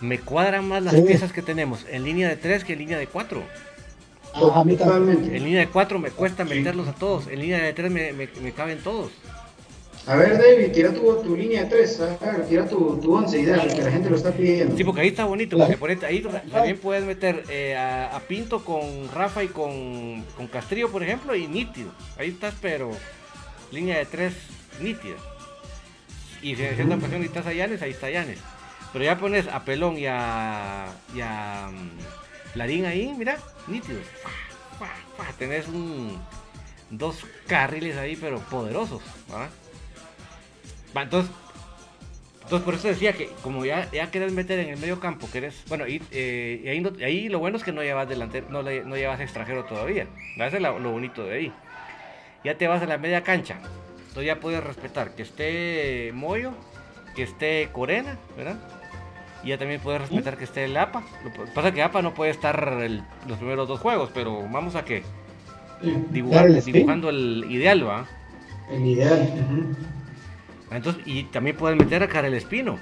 Speaker 2: me cuadran más las piezas que tenemos en línea de 3 que en línea de 4.
Speaker 3: a mí también.
Speaker 2: En línea de 4 me cuesta meterlos a todos, en línea de 3 me, me, caben todos.
Speaker 5: A ver, David, tira tu, tu línea de 3, tira tu, tu 11 ideal, que la gente lo está pidiendo.
Speaker 2: Sí, porque ahí está bonito, porque por ahí también puedes meter eh, a, Pinto con Rafa y con, con Castrillo, por ejemplo, y nítido. Ahí estás, pero línea de 3 nítida. Y si en cierta ocasión necesitas a Llanes, ahí está Llanes. Pero ya pones a Pelón y a, y a mm, Larín ahí, mira, nítidos. Tenés un, dos carriles ahí, pero poderosos. entonces, entonces, por eso decía que como ya, ya querés meter en el medio campo, querés, bueno, y, eh, ahí, lo bueno es que no llevas delantero, no, no llevas extranjero todavía. Eso es lo bonito de ahí. Ya te vas a la media cancha entonces ya puedes respetar que esté Moyo, que esté Corena, ¿verdad? Y ya también puedes respetar que esté el APA. Lo que pasa es que APA no puede estar los primeros dos juegos, pero vamos a que dibujando el ideal, ¿va?
Speaker 5: El ideal.
Speaker 2: Entonces, y también puedes meter a Karel Espino.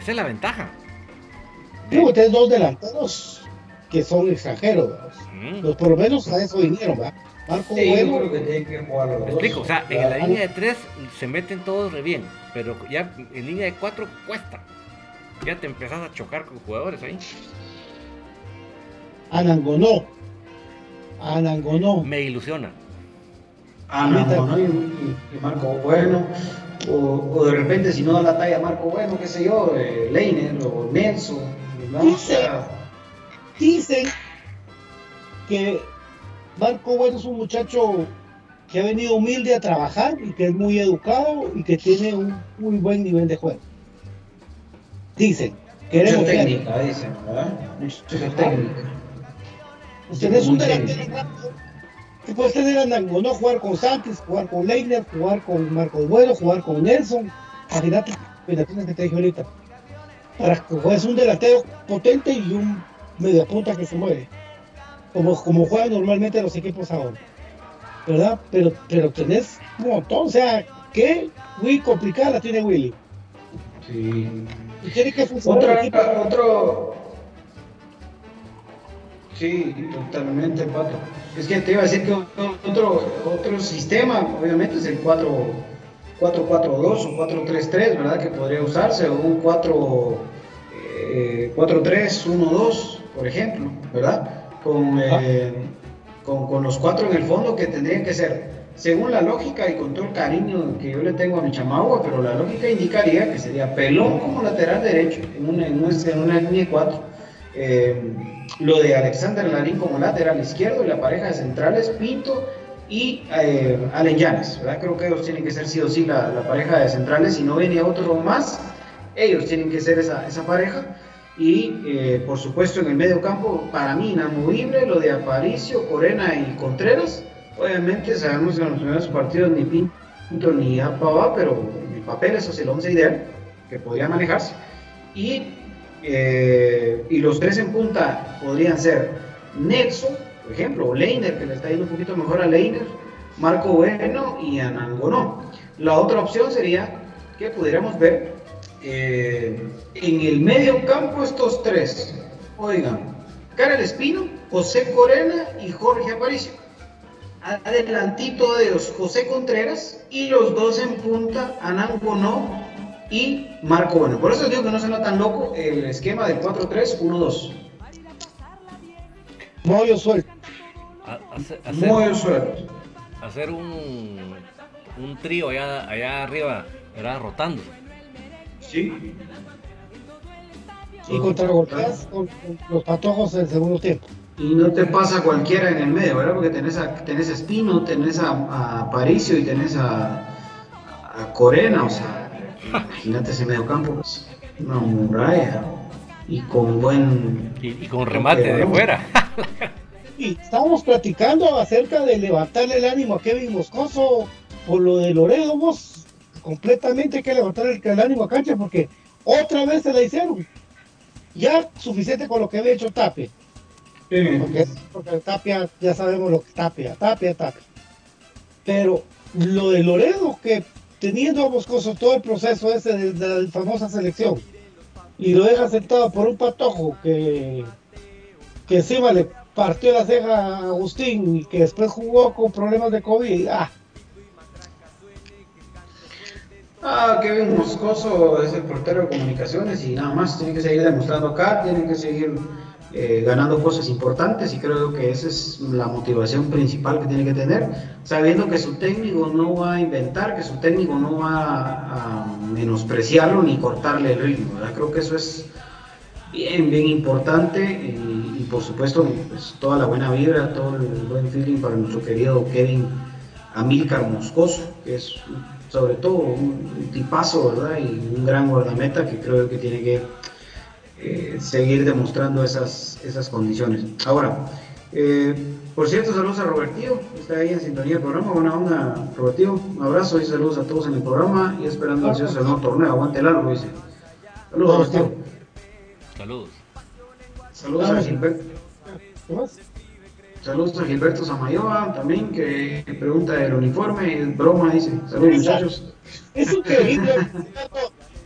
Speaker 2: Esa es la ventaja.
Speaker 3: Sí, ustedes dos delanteros que son extranjeros. Los por lo menos a eso vinieron, ¿verdad?
Speaker 2: Marco Bueno. explico, o sea, en la línea de 3 se meten todos re bien, pero ya en línea de 4 cuesta. Ya te empezás a chocar con jugadores ahí.
Speaker 3: Anangonó. Anangonó.
Speaker 2: Me ilusiona.
Speaker 5: Anangonó y, y, Marco Bueno. O, de repente, si no da la talla Marco Bueno, qué sé yo, eh, Leiner o Nelson.
Speaker 3: dicen que Marco Bueno es un muchacho que ha venido humilde a trabajar y que es muy educado y que tiene un muy buen nivel de juego. Dicen.
Speaker 5: Mucha técnica, dicen, ¿verdad? Mucha técnica.
Speaker 3: Usted es un delantero que puedes tener a ¿no? jugar con Sánchez, jugar con Leiner, jugar con Marcos Bueno, jugar con Nelson. Imagínate las que te dije ahorita. Para que juegues un delantero potente y un media punta que se mueve como, como juegan normalmente los equipos ahora. ¿Verdad? Pero, pero tenés un montón, o sea, que muy complicada la tiene Willy.
Speaker 5: Sí. Y tiene que funcionar. Otro, otro. Sí, totalmente, Pato. Es que te iba a decir que otro, otro sistema, obviamente, es el 4. 4-4-2 o 4-3-3, ¿verdad? Que podría usarse, o un 4-3-1-2, eh, por ejemplo, ¿verdad? Eh, con, con, los cuatro en el fondo que tendrían que ser, según la lógica y con todo el cariño que yo le tengo a mi chamagua, pero la lógica indicaría que sería Pelón como lateral derecho en una, en una, línea de cuatro, eh, lo de Alexander Larín como lateral izquierdo y la pareja de centrales Pinto y eh, Allen Llanes, ¿verdad? Creo que ellos tienen que ser sí o sí la, la pareja de centrales, si no venía otro más, ellos tienen que ser esa, esa pareja. Y eh, por supuesto en el medio campo, para mí inamovible lo de Aparicio, Corena y Contreras. Obviamente sabemos que en los primeros partidos ni Pinto ni APA va, pero en el papel eso es el 11 ideal que podría manejarse. Y, eh, y los tres en punta podrían ser Nelson, por ejemplo, o Leiner, que le está yendo un poquito mejor a Leiner, Marco Bueno y Anangonó. La otra opción sería que pudiéramos ver eh, en el medio campo estos tres. Oigan, Karel Espino, José Corena y Jorge Aparicio. Adelantito de ellos, José Contreras y los dos en punta, Anangonó y Marco Bueno. Por eso digo que no suena tan loco el esquema de 4-3-1-2.
Speaker 3: Moyo suelto.
Speaker 2: Hacer,
Speaker 5: Muy suelto.
Speaker 2: hacer un, un trío allá, allá arriba, ¿verdad? Rotando.
Speaker 5: Sí.
Speaker 3: Y contragolpeas con, con los patojos en el segundo tiempo.
Speaker 5: Y no te pasa cualquiera en el medio, ¿verdad? Porque tenés a, tenés a Espino, tenés a, a Paricio y tenés a, a Corena, o sea, imagínate ese medio campo, pues, una muralla y con buen...
Speaker 2: Y, y con remate de fuera.
Speaker 3: Y estábamos platicando acerca de levantarle el ánimo a Kevin Moscoso por lo de Loredo, vos. Completamente hay que levantar el, el ánimo a cancha porque otra vez se la hicieron. Ya suficiente con lo que había hecho Tapia. Porque, porque Tapia, ya sabemos lo que Tapia, Tapia, Tapia. Pero lo de Loredo, que teniendo a Moscoso todo el proceso ese de, de la famosa selección, y lo deja sentado por un patojo que, que encima le partió la ceja a Agustín y que después jugó con problemas de COVID. Ah,
Speaker 5: Ah, Kevin Moscoso es el portero de comunicaciones y nada más, tiene que seguir demostrando acá, tiene que seguir eh, ganando cosas importantes y creo que esa es la motivación principal que tiene que tener, sabiendo que su técnico no va a inventar, que su técnico no va a menospreciarlo ni cortarle el ritmo, creo que eso es bien, bien importante y, por supuesto pues, toda la buena vibra, todo el buen feeling para nuestro querido Kevin Amílcar Moscoso, que es sobre todo un tipazo, ¿verdad? Y un gran guardameta que creo que tiene que eh, seguir demostrando esas, esas condiciones. Ahora, eh, por cierto, saludos a Robertío, está ahí en sintonía del programa, buena onda, Robertío, un abrazo y saludos a todos en el programa y esperando ansioso el nuevo torneo, aguante largo, dice. Saludos, Robertío.
Speaker 2: Saludos.
Speaker 5: Saludos a Gilberto. Saludos a Gilberto Samayoa también, que pregunta del uniforme, es broma, dice. Saludos, muchachos.
Speaker 3: Es increíble.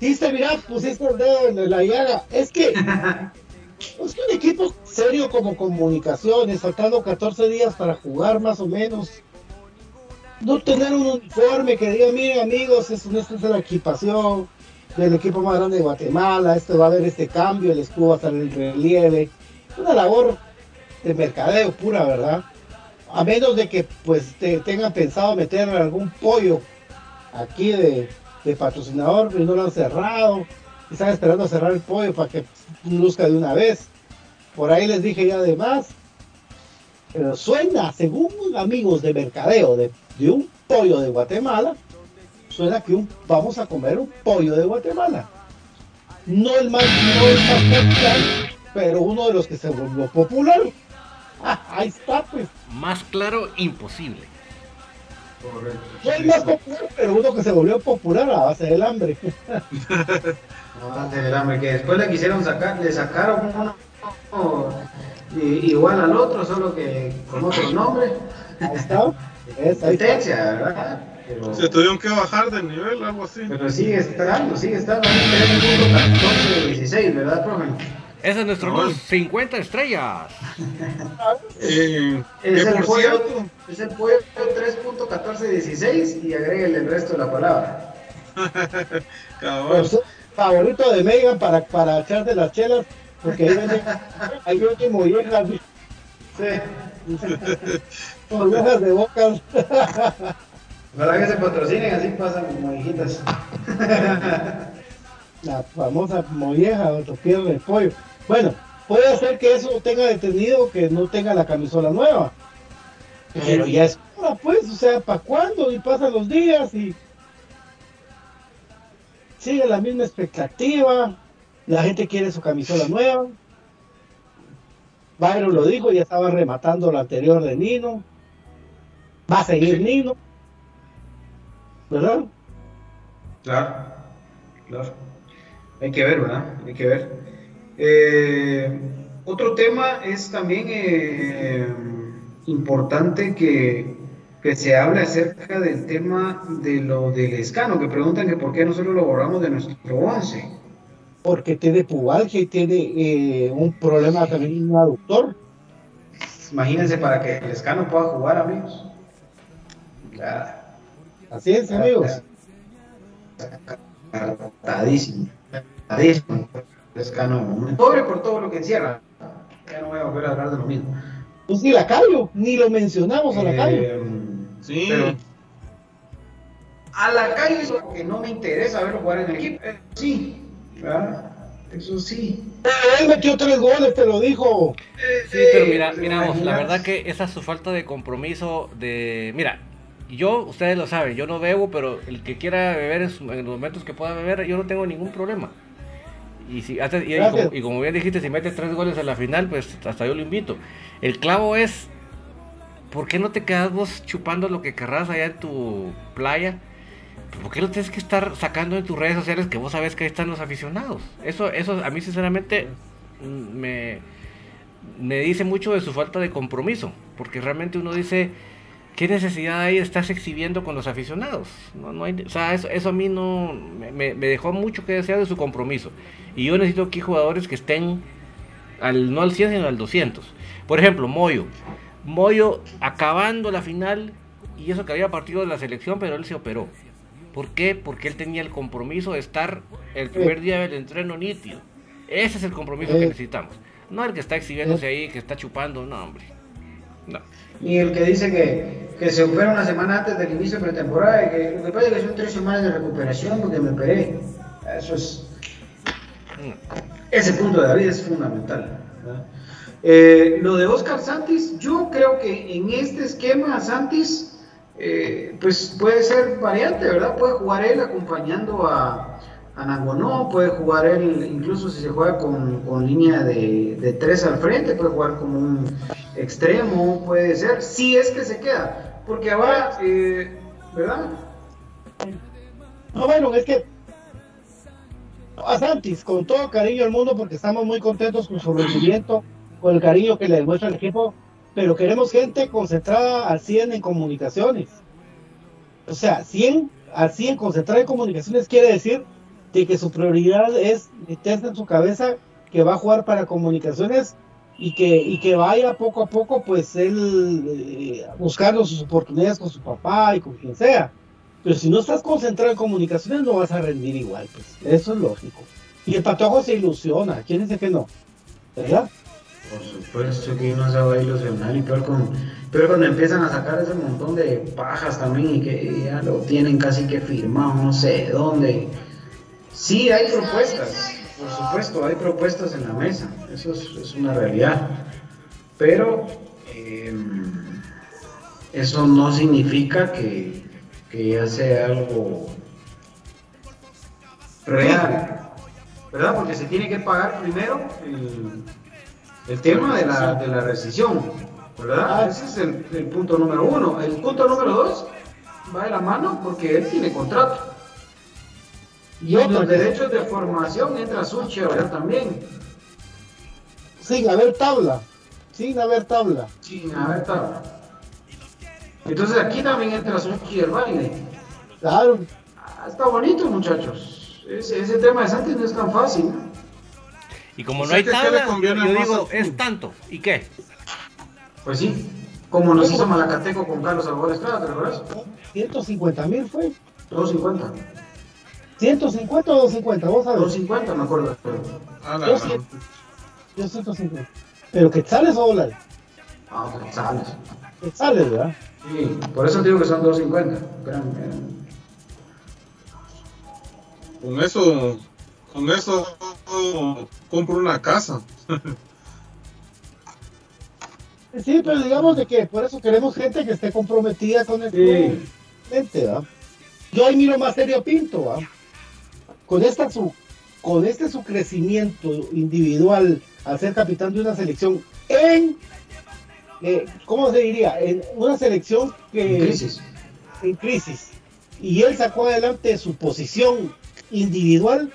Speaker 3: Dice, mira, pusiste el dedo en la llaga. Es que es que un equipo serio como comunicaciones, faltando 14 días para jugar más o menos. No tener un uniforme que diga, miren amigos, es, esta es la equipación del equipo más grande de Guatemala, esto va a haber este cambio, el escudo va a estar en relieve. Una labor de mercadeo pura, ¿verdad? A menos de que pues te tengan pensado meter algún pollo aquí de, patrocinador y no lo han cerrado. Están esperando a cerrar el pollo para que luzca de una vez. Por ahí les dije ya además. Pero suena, según amigos de mercadeo de, de un pollo de Guatemala, suena que un, vamos a comer un pollo de Guatemala. No el más, no el más popular, pero uno de los que se volvió popular. Ah, ahí está, pues.
Speaker 2: Más claro, imposible.
Speaker 3: El más popular, pero uno que se volvió popular a base del hambre.
Speaker 5: No, del hambre, que después le quisieron sacar, le sacaron uno i- igual al otro, solo que con otro nombre.
Speaker 3: Ahí está. Es, ahí está.
Speaker 5: ¿verdad? Pero,
Speaker 4: Se tuvieron que bajar de nivel, algo así.
Speaker 5: pero sigue estando, sigue estando ahí en el punto 14 16, ¿verdad, profe?
Speaker 2: Ese es nuestro luz, 50 estrellas.
Speaker 4: Eh,
Speaker 5: Es el
Speaker 4: por
Speaker 5: pollo, es el pollo 3.1416 y agréguele el resto de la palabra.
Speaker 3: Pues, favorito de Megan para, para echar de las chelas, porque hay último viejas,
Speaker 5: Sí.
Speaker 3: con viejas de bocas.
Speaker 5: Ojalá que se patrocinen, así pasan como hijitas.
Speaker 3: La famosa molleja, otro pierde el pollo. Bueno, puede ser que eso tenga detenido que no tenga la camisola nueva. Pero ya es pues, o sea, ¿para cuándo? Y pasan los días y sigue la misma expectativa. La gente quiere su camisola nueva. Byron lo dijo, ya estaba rematando lo anterior de Nino. Va a seguir Nino. ¿Verdad?
Speaker 5: Claro, claro. Hay que ver, ¿verdad? Hay que ver. Eh, otro tema es también eh, importante que, que, se hable acerca del tema de lo del escano, que preguntan que por qué nosotros lo borramos de nuestro 11.
Speaker 3: Porque tiene pubalgia y tiene eh, un problema también aductor.
Speaker 5: Imagínense para que el escano pueda jugar, amigos.
Speaker 3: Así es, amigos.
Speaker 5: Cartadísimo. Cartadísimo. Escano. Pobre por todo lo que encierra. Ya no voy a volver a hablar de lo mismo.
Speaker 3: Pues ni la callo, ni lo mencionamos a la callo.
Speaker 5: Eh, sí. Pero a la calle es lo que no me interesa verlo jugar en el equipo. Eh, sí, ¿verdad? Eso sí.
Speaker 3: Él metió tres goles, te lo dijo.
Speaker 2: Sí, pero mira, miramos, la verdad que esa es su falta de compromiso de... Mira, yo, ustedes lo saben, yo no bebo, pero el que quiera beber en, los momentos que pueda beber, yo no tengo ningún problema. Y, si, y, como, bien dijiste, si metes tres goles en la final, pues hasta yo lo invito. El clavo es, ¿por qué no te quedas vos chupando lo que querrás allá en tu playa? ¿Por qué lo tienes que estar sacando en tus redes sociales que vos sabes que ahí están los aficionados? Eso, eso a mí sinceramente me, me dice mucho de su falta de compromiso, porque realmente uno dice ¿qué necesidad hay de estarse exhibiendo con los aficionados? No, no hay, o sea, eso, eso a mí no me, me, dejó mucho que desear de su compromiso. Y yo necesito aquí jugadores que estén al, no al 100, sino al 200. Por ejemplo, Moyo. Moyo acabando la final y eso que había partido de la selección, pero él se operó. ¿Por qué? Porque él tenía el compromiso de estar el primer día del entreno nítido. Ese es el compromiso que necesitamos. No el que está exhibiéndose ahí, que está chupando, no, hombre. No.
Speaker 5: Ni el que dice que, que se opera una semana antes del inicio de pretemporada y que lo que pasa es que son tres semanas de recuperación porque me operé. Eso es. Ese punto de David es fundamental. Eh, lo de Oscar Santis, yo creo que en este esquema Santis, eh, pues puede ser variante, ¿verdad? Puede jugar él acompañando a, a puede jugar él, incluso si se juega con, con línea de, de, tres al frente, puede jugar como un extremo, puede ser, si es que se queda, porque ahora, eh, ¿verdad?
Speaker 3: No, bueno, es que a Santis, con todo cariño al mundo, porque estamos muy contentos con su rendimiento, con el cariño que le demuestra el equipo, pero queremos gente concentrada al 100 en comunicaciones. O sea, 100 al 100 concentrada en comunicaciones quiere decir de que su prioridad es meterse en su cabeza que va a jugar para comunicaciones y que, y que vaya poco a poco, pues él eh, buscando sus oportunidades con su papá y con quien sea. Pero si no estás concentrado en comunicaciones, no vas a rendir igual, pues eso es lógico. Y el patojo se ilusiona, ¿quién dice que no? ¿Verdad?
Speaker 5: Por supuesto que uno se va a ilusionar y peor, con, pero cuando empiezan a sacar ese montón de pajas también y que ya lo tienen casi que firmado, no sé dónde. Sí, hay propuestas, por supuesto, hay propuestas en la mesa, eso es, una realidad. Pero em, eso no significa que, que ya sea algo real, ¿verdad? Porque se tiene que pagar primero el, el tema de la, de la rescisión, ¿verdad? Ese es el, el punto número uno. El punto número dos va de la mano porque él tiene contrato. Y los derechos de formación entra Suchi ahora también.
Speaker 3: Sin haber tabla. Sin haber tabla.
Speaker 5: Sin haber tabla. Entonces aquí también entra Suchi el baile.
Speaker 3: Claro.
Speaker 5: Ah, está bonito, muchachos. Ese, ese, tema de Santi no es tan fácil.
Speaker 2: Y como no hay tabla, yo, digo, es tanto. ¿Y qué?
Speaker 5: Pues sí. Como nos hizo Malacateco con Carlos Salvador Estrada, ¿te recuerdas?
Speaker 3: 150 mil fue.
Speaker 5: 250.
Speaker 3: 150 o 250, vos sabés.
Speaker 5: 250 me acuerdo.
Speaker 3: Ah, yo, no. yo 150. ¿Pero quetzales o dólares?
Speaker 5: Ah, quetzales.
Speaker 3: Quetzales, ¿verdad?
Speaker 5: Sí, por eso digo que son 250.
Speaker 4: Con eso, con eso compro una casa.
Speaker 3: Sí, pero digamos de que por eso queremos gente que esté comprometida con el
Speaker 5: Sí.
Speaker 3: gente, ¿va? Yo ahí miro más serio a Pinto, ¿va? Con esta su con este su crecimiento individual al ser capitán de una selección en eh, ¿cómo se diría? En una selección que
Speaker 5: En crisis.
Speaker 3: en crisis y él sacó adelante su posición individual,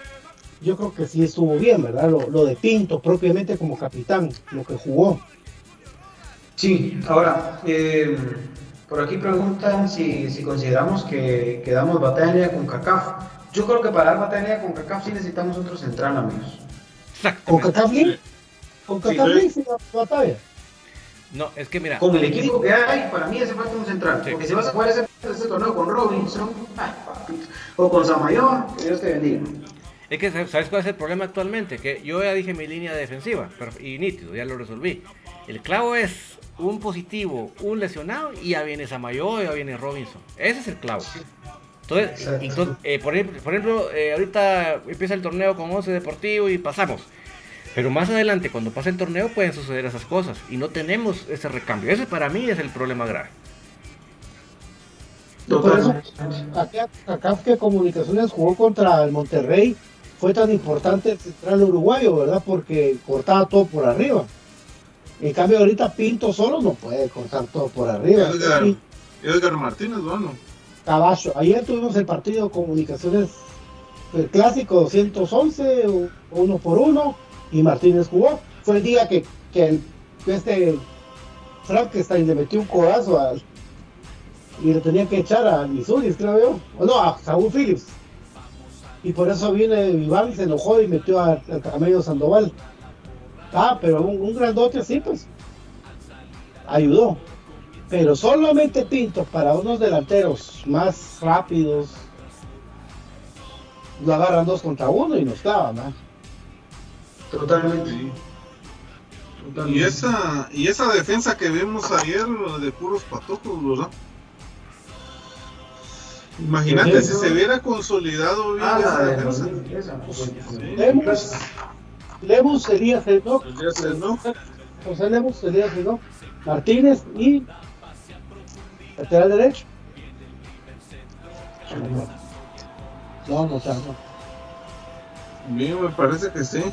Speaker 3: yo creo que sí estuvo bien, ¿verdad? Lo, lo de Pinto propiamente como capitán, lo que jugó.
Speaker 5: Sí, ahora, eh, por aquí preguntan si, si consideramos que, que damos batalla con CACAF. Yo creo que para dar batalla con CACAF sí necesitamos otro central, amigos.
Speaker 3: ¿Con? ¿Con
Speaker 5: Sí,
Speaker 3: Cacaflin sí, la batalla?
Speaker 2: No, es que mira,
Speaker 5: Con el equipo que hay, para mí hace falta un central.
Speaker 2: Sí.
Speaker 5: Porque si vas a jugar ese, ese torneo con Robinson, ay, papito, o con Samayor, que Dios te bendiga.
Speaker 2: es que ¿sabes cuál es el problema actualmente? Que yo ya dije mi línea defensiva pero- y nítido, ya lo resolví. El clavo es un positivo, un lesionado y ya viene Samayo, ya viene Robinson. Ese es el clavo. Entonces, entonces, eh, por ejemplo, por ejemplo, eh, ahorita empieza el torneo con 11 deportivo y pasamos. Pero más adelante, cuando pase el torneo, pueden suceder esas cosas. Y no tenemos ese recambio. Ese para mí es el problema grave.
Speaker 3: Por eso,
Speaker 5: Totalmente.
Speaker 3: acá, acá que Comunicaciones jugó contra el Monterrey, fue tan importante el central uruguayo, ¿verdad? Porque cortaba todo por arriba. En cambio, ahorita Pinto solo no puede cortar todo por arriba.
Speaker 4: Edgar, Edgar Martínez, bueno.
Speaker 3: Caballo, ayer tuvimos el partido Comunicaciones, el clásico 211, u- uno por uno, y Martínez jugó. Fue el día que, que este Frankenstein le metió un codazo y le tenía que echar a Misuris, creo yo. O no, a Saúl Phillips. Y por eso viene Iván y se enojó y metió al camello Sandoval. Ah, pero un, un grandote así, pues. Ayudó. Pero solamente Pinto para unos delanteros más rápidos. Lo agarran dos contra uno y nos clavan, ¿no?
Speaker 5: Totalmente.
Speaker 4: Sí.
Speaker 5: totalmente.
Speaker 4: Y esa, y esa defensa que vimos ayer de puros patojos, ¿verdad? Imagínate si se hubiera consolidado bien
Speaker 5: Ah,
Speaker 4: esa defensa.
Speaker 5: pues,
Speaker 4: Sí.
Speaker 3: Lemus, Lemus Elías Enoch,
Speaker 4: El día se- ¿no?
Speaker 3: José Lemus Elías Enoch, Martínez y lateral derecho. No, no, está, no.
Speaker 4: Bien, me parece que sí.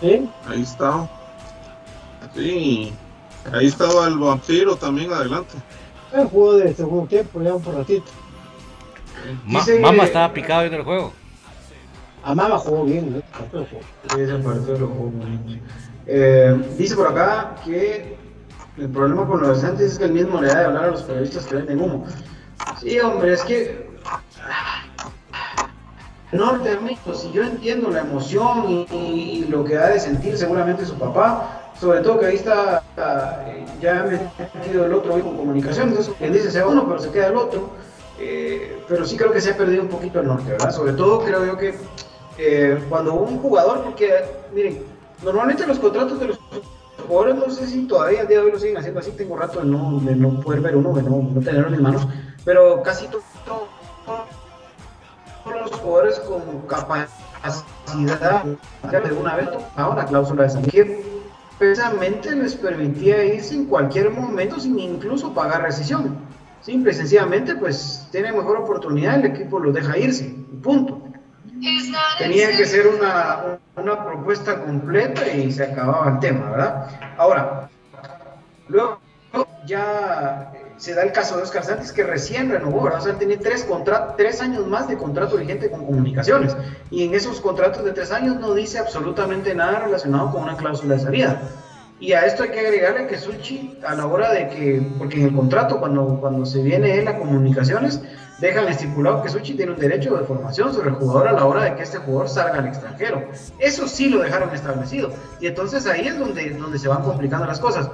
Speaker 3: ¿Sí?
Speaker 4: Ahí está. Sí. Ahí estaba el vampiro también adelante.
Speaker 3: El juego de segundo tiempo, ya un por ratito.
Speaker 2: Ma-
Speaker 5: Dice-
Speaker 2: Mama estaba picado en el juego.
Speaker 3: Amaba jugó bien, jugó.
Speaker 5: Sí, ese partido lo jugó muy bien. Eh, dice por acá que el problema con los docentes es que el mismo le da de hablar a los periodistas que venden humo. Sí, hombre, es que. No, amigos, si yo entiendo la emoción y, lo que ha de sentir seguramente su papá, sobre todo que ahí está ah, ya metido el otro hijo en comunicación, entonces quien dice sea uno, pero se queda el otro. Eh, pero sí creo que se ha perdido un poquito el norte, ¿verdad? Sobre todo creo yo que eh, cuando un jugador, porque miren, normalmente los contratos de los jugadores no sé si todavía al día de hoy lo siguen haciendo así, tengo rato de no, de no poder ver uno, de no, tenerlo en mis manos, pero casi to- to- todos los jugadores con capacidad de una vez tomaban la cláusula de salida, que precisamente les permitía irse en cualquier momento sin incluso pagar rescisión. Simple y sencillamente, pues tiene mejor oportunidad, el equipo los deja irse, punto. Tenía que ser una, una propuesta completa y se acababa el tema, ¿verdad? Ahora, luego ya eh, se da el caso de Oscar Santos que recién renovó, ¿verdad? O sea, tenía tres, tres años más de contrato vigente con comunicaciones y en esos contratos de tres años no dice absolutamente nada relacionado con una cláusula de salida. Y a esto hay que agregarle que Suchi, a la hora de que, porque en el contrato, cuando, cuando se viene él a comunicaciones, dejan estipulado que Suchi tiene un derecho de formación sobre el jugador a la hora de que este jugador salga al extranjero. Eso sí lo dejaron establecido. Y entonces ahí es donde, donde se van complicando las cosas.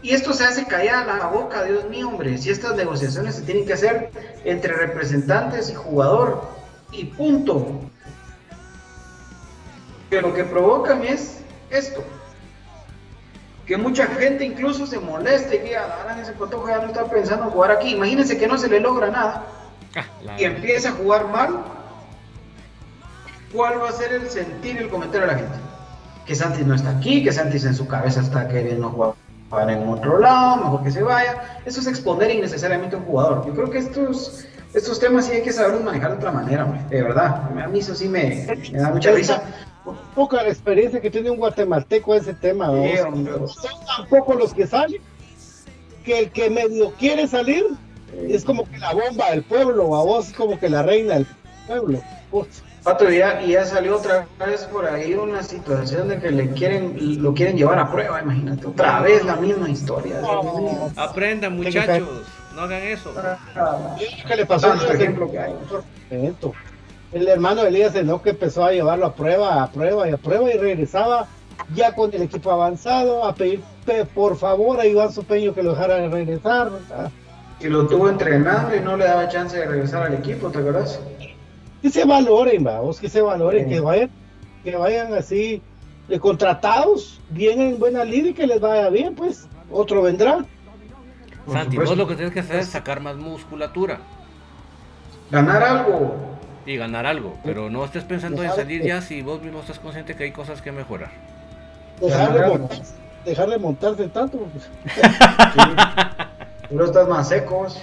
Speaker 5: Y esto se hace callar la boca, Dios mío, hombre. Si estas negociaciones se tienen que hacer entre representantes y jugador, y punto. Que lo que provocan es esto. Que mucha gente incluso se moleste y diga, "Ah, ese Cotojo ya no está pensando en jugar aquí. Imagínense que no se le logra nada
Speaker 2: Ah,
Speaker 5: y empieza a jugar mal. ¿Cuál va a ser el sentir y el comentario de la gente? Que Santis no está aquí, que Santis en su cabeza está queriendo jugar en otro lado, mejor que se vaya. Eso es exponer innecesariamente a un jugador. Yo creo que estos, estos temas sí hay que saberlos manejar de otra manera, hombre. de verdad. A mí eso sí me, me da mucha risa.
Speaker 3: Poca la experiencia que tiene un guatemalteco ese tema. Son tampoco los que salen, que el que medio quiere salir es como que la bomba del pueblo, a vos como que la reina del pueblo.
Speaker 5: Pato, ya, ya salió otra vez por ahí una situación de que le quieren, lo quieren llevar a prueba, imagínate. Otra vez la misma historia.
Speaker 2: Aprendan, muchachos, no hagan eso.
Speaker 3: ¿Qué le pasó? Tanto ejemplo que hay. El hermano de Elías no que empezó a llevarlo a prueba, a prueba y a prueba y regresaba ya con el equipo avanzado a pedir por favor a Iván Supeño que lo dejara de regresar.
Speaker 5: Y lo tuvo entrenando y no le daba chance de regresar al equipo, ¿te acuerdas?
Speaker 3: Que se valoren, vamos, que se valoren, que vayan, que vayan así de contratados, bien en buena línea y que les vaya bien, pues otro vendrá.
Speaker 2: Santi, vos lo que tienes que hacer es sacar más musculatura.
Speaker 5: Ganar algo.
Speaker 2: Y ganar algo, pero no estés pensando en salir ya si vos mismo estás consciente que hay cosas que mejorar.
Speaker 3: Dejar de montarse, tanto.
Speaker 5: Tú no estás más secos.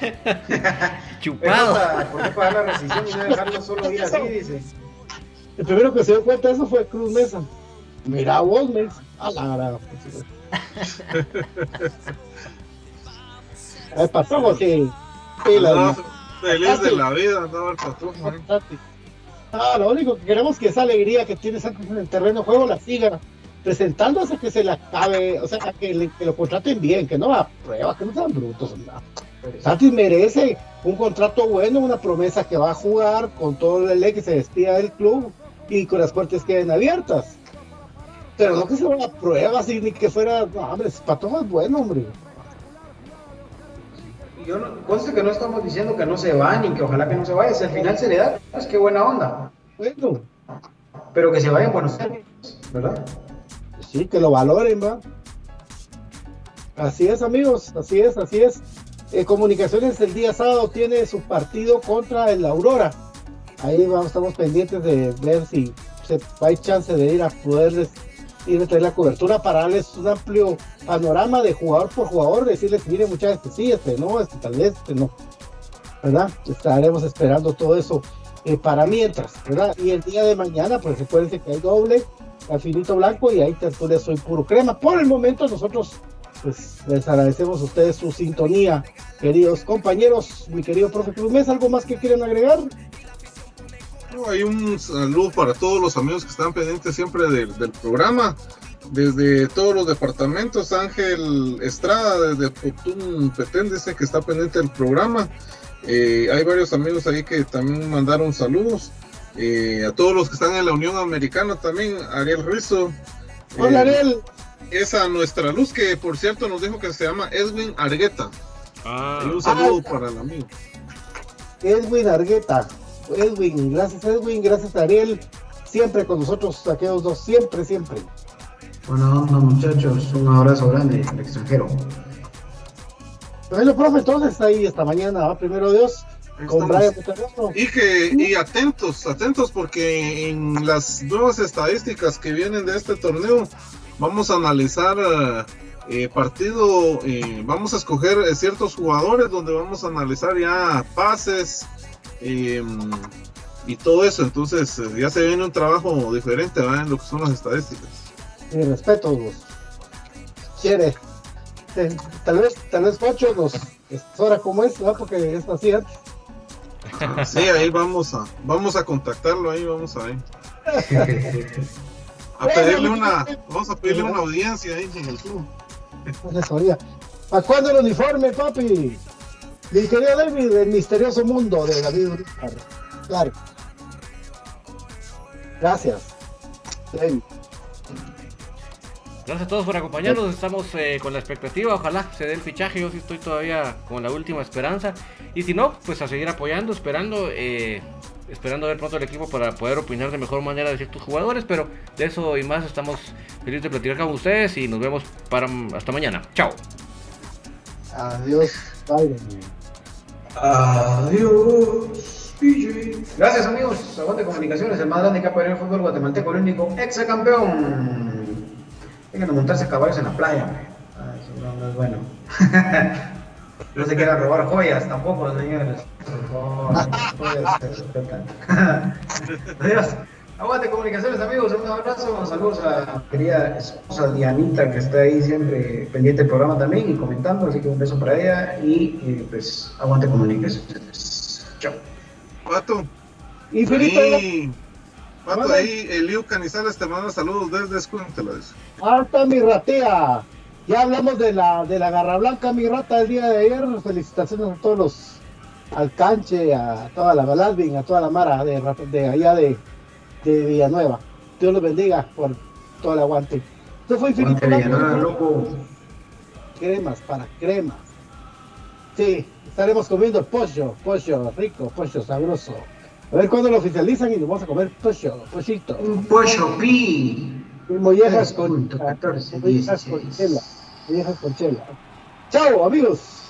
Speaker 2: Chupado.
Speaker 5: ¿Por qué pagar la rescisión y no dejarlo solo ir así? Dice.
Speaker 3: El primero que se dio cuenta de eso fue Cruz Mesa. Mira vos, Mes. A la gran. El patrón, sí.
Speaker 4: No, feliz de la vida, no el patrón.
Speaker 3: Ah, lo único que queremos es que esa alegría que tiene Santos en el terreno de juego la siga presentándose que se le acabe, o sea, que, lo contraten bien, que no a prueba, que no sean brutos. Santos merece un contrato bueno, una promesa que va a jugar con todo el ley que se despida del club y con las puertas queden abiertas. Pero no que se vaya a prueba, ni que fuera, no, hombre, todo es bueno, hombre.
Speaker 5: Yo no, conste que no estamos diciendo que no se va ni que ojalá que no se vaya, si al final se le da, es que buena onda. Bueno. Pero que se vaya en Buenos Aires, ¿verdad?
Speaker 3: Sí, que lo valoren, ¿va? Así es, amigos, así es, así es. Eh, Comunicaciones el día sábado tiene su partido contra el Aurora. Ahí vamos, estamos pendientes de ver si hay chance de ir a poderles ir a traer la cobertura para darles un amplio panorama de jugador por jugador, decirles, mire muchachos, este sí, este no, este tal vez, este no. ¿Verdad? Estaremos esperando todo eso eh, para mientras, ¿verdad? Y el día de mañana, pues recuerden que hay doble al finito blanco y ahí tertulia soy puro crema. Por el momento nosotros pues les agradecemos a ustedes su sintonía, queridos compañeros, mi querido profe Cruz ¿algo más que quieren agregar?
Speaker 4: hay un saludo para todos los amigos que están pendientes siempre del, programa, desde todos los departamentos, Ángel Estrada, desde Potún Petén, dice que está pendiente del programa. Eh, hay varios amigos ahí que también mandaron saludos. Eh, a todos los que están en la Unión Americana también, Ariel Rizzo.
Speaker 3: Hola eh, Ariel.
Speaker 4: Esa nuestra luz que por cierto nos dijo que se llama Edwin Argueta. Ah. un saludo para el amigo.
Speaker 3: Edwin Argueta. Edwin, gracias Edwin, gracias Ariel. Siempre con nosotros, aquellos dos, siempre, siempre.
Speaker 5: Bueno, onda muchachos, un abrazo grande al extranjero.
Speaker 3: Bueno, profe, entonces ahí esta mañana, primero Dios.
Speaker 4: Y, que, y atentos, atentos porque en las nuevas estadísticas que vienen de este torneo vamos a analizar eh, partido, eh, vamos a escoger eh, ciertos jugadores donde vamos a analizar ya pases em, y todo eso. Entonces ya se viene un trabajo diferente en lo que son las estadísticas.
Speaker 3: Y respeto, vos. Quiere. tal vez, tal vez Pacho nos hora como es, ¿no? porque es así antes.
Speaker 4: Sí, ahí vamos a, vamos a contactarlo ahí, vamos a ver. A pedirle una, vamos a pedirle una audiencia ahí en el club.
Speaker 3: ¿A cuándo el uniforme, papi? Mi querido David, el misterioso mundo de David Claro. Gracias.
Speaker 2: Gracias a todos por acompañarnos. Estamos eh, con la expectativa. Ojalá se dé el fichaje. Yo sí estoy todavía con la última esperanza. Y si no, pues a seguir apoyando, esperando. Eh, esperando ver pronto el equipo para poder opinar de mejor manera de ciertos jugadores. Pero de eso y más estamos felices de platicar con ustedes. Y nos vemos para hasta mañana. Chao.
Speaker 3: Adiós. Bye.
Speaker 5: Adiós. Gracias amigos, Aguante Comunicaciones, el más grande que ha el fútbol guatemalteco, el único ex campeón. Vengan a montarse caballos en la playa, no, no es bueno. no se quieran robar joyas tampoco, señores. Por favor, joyas se respetan. Adiós. Aguante comunicaciones amigos, un abrazo, saludos a mi querida esposa Dianita que está ahí siempre pendiente del programa también y comentando, así que un beso para ella y eh, pues aguante comunicaciones. Chao.
Speaker 4: Pato,
Speaker 3: Infinito.
Speaker 4: ahí, Pato, ahí, Eliu Canizales te manda saludos desde Escuéntelo. dice.
Speaker 3: Harta mi ratea. Ya hablamos de la, de la garra blanca, mi rata, el día de ayer. Felicitaciones a todos los al canche, a toda la Baladvin, a toda la Mara de, de allá de, de Villanueva. Dios los bendiga por todo el aguante. Esto fue infinito.
Speaker 5: Loco.
Speaker 3: cremas para cremas. Sí, estaremos comiendo pollo, pollo rico, pollo sabroso. A ver cuándo lo oficializan y nos vamos a comer pollo, pollito.
Speaker 5: Un pollo pi.
Speaker 3: Y mollejas con,
Speaker 5: Punto 14,
Speaker 3: mollejas con
Speaker 5: 16.
Speaker 3: chela. Mollejas con chela. Chao, amigos.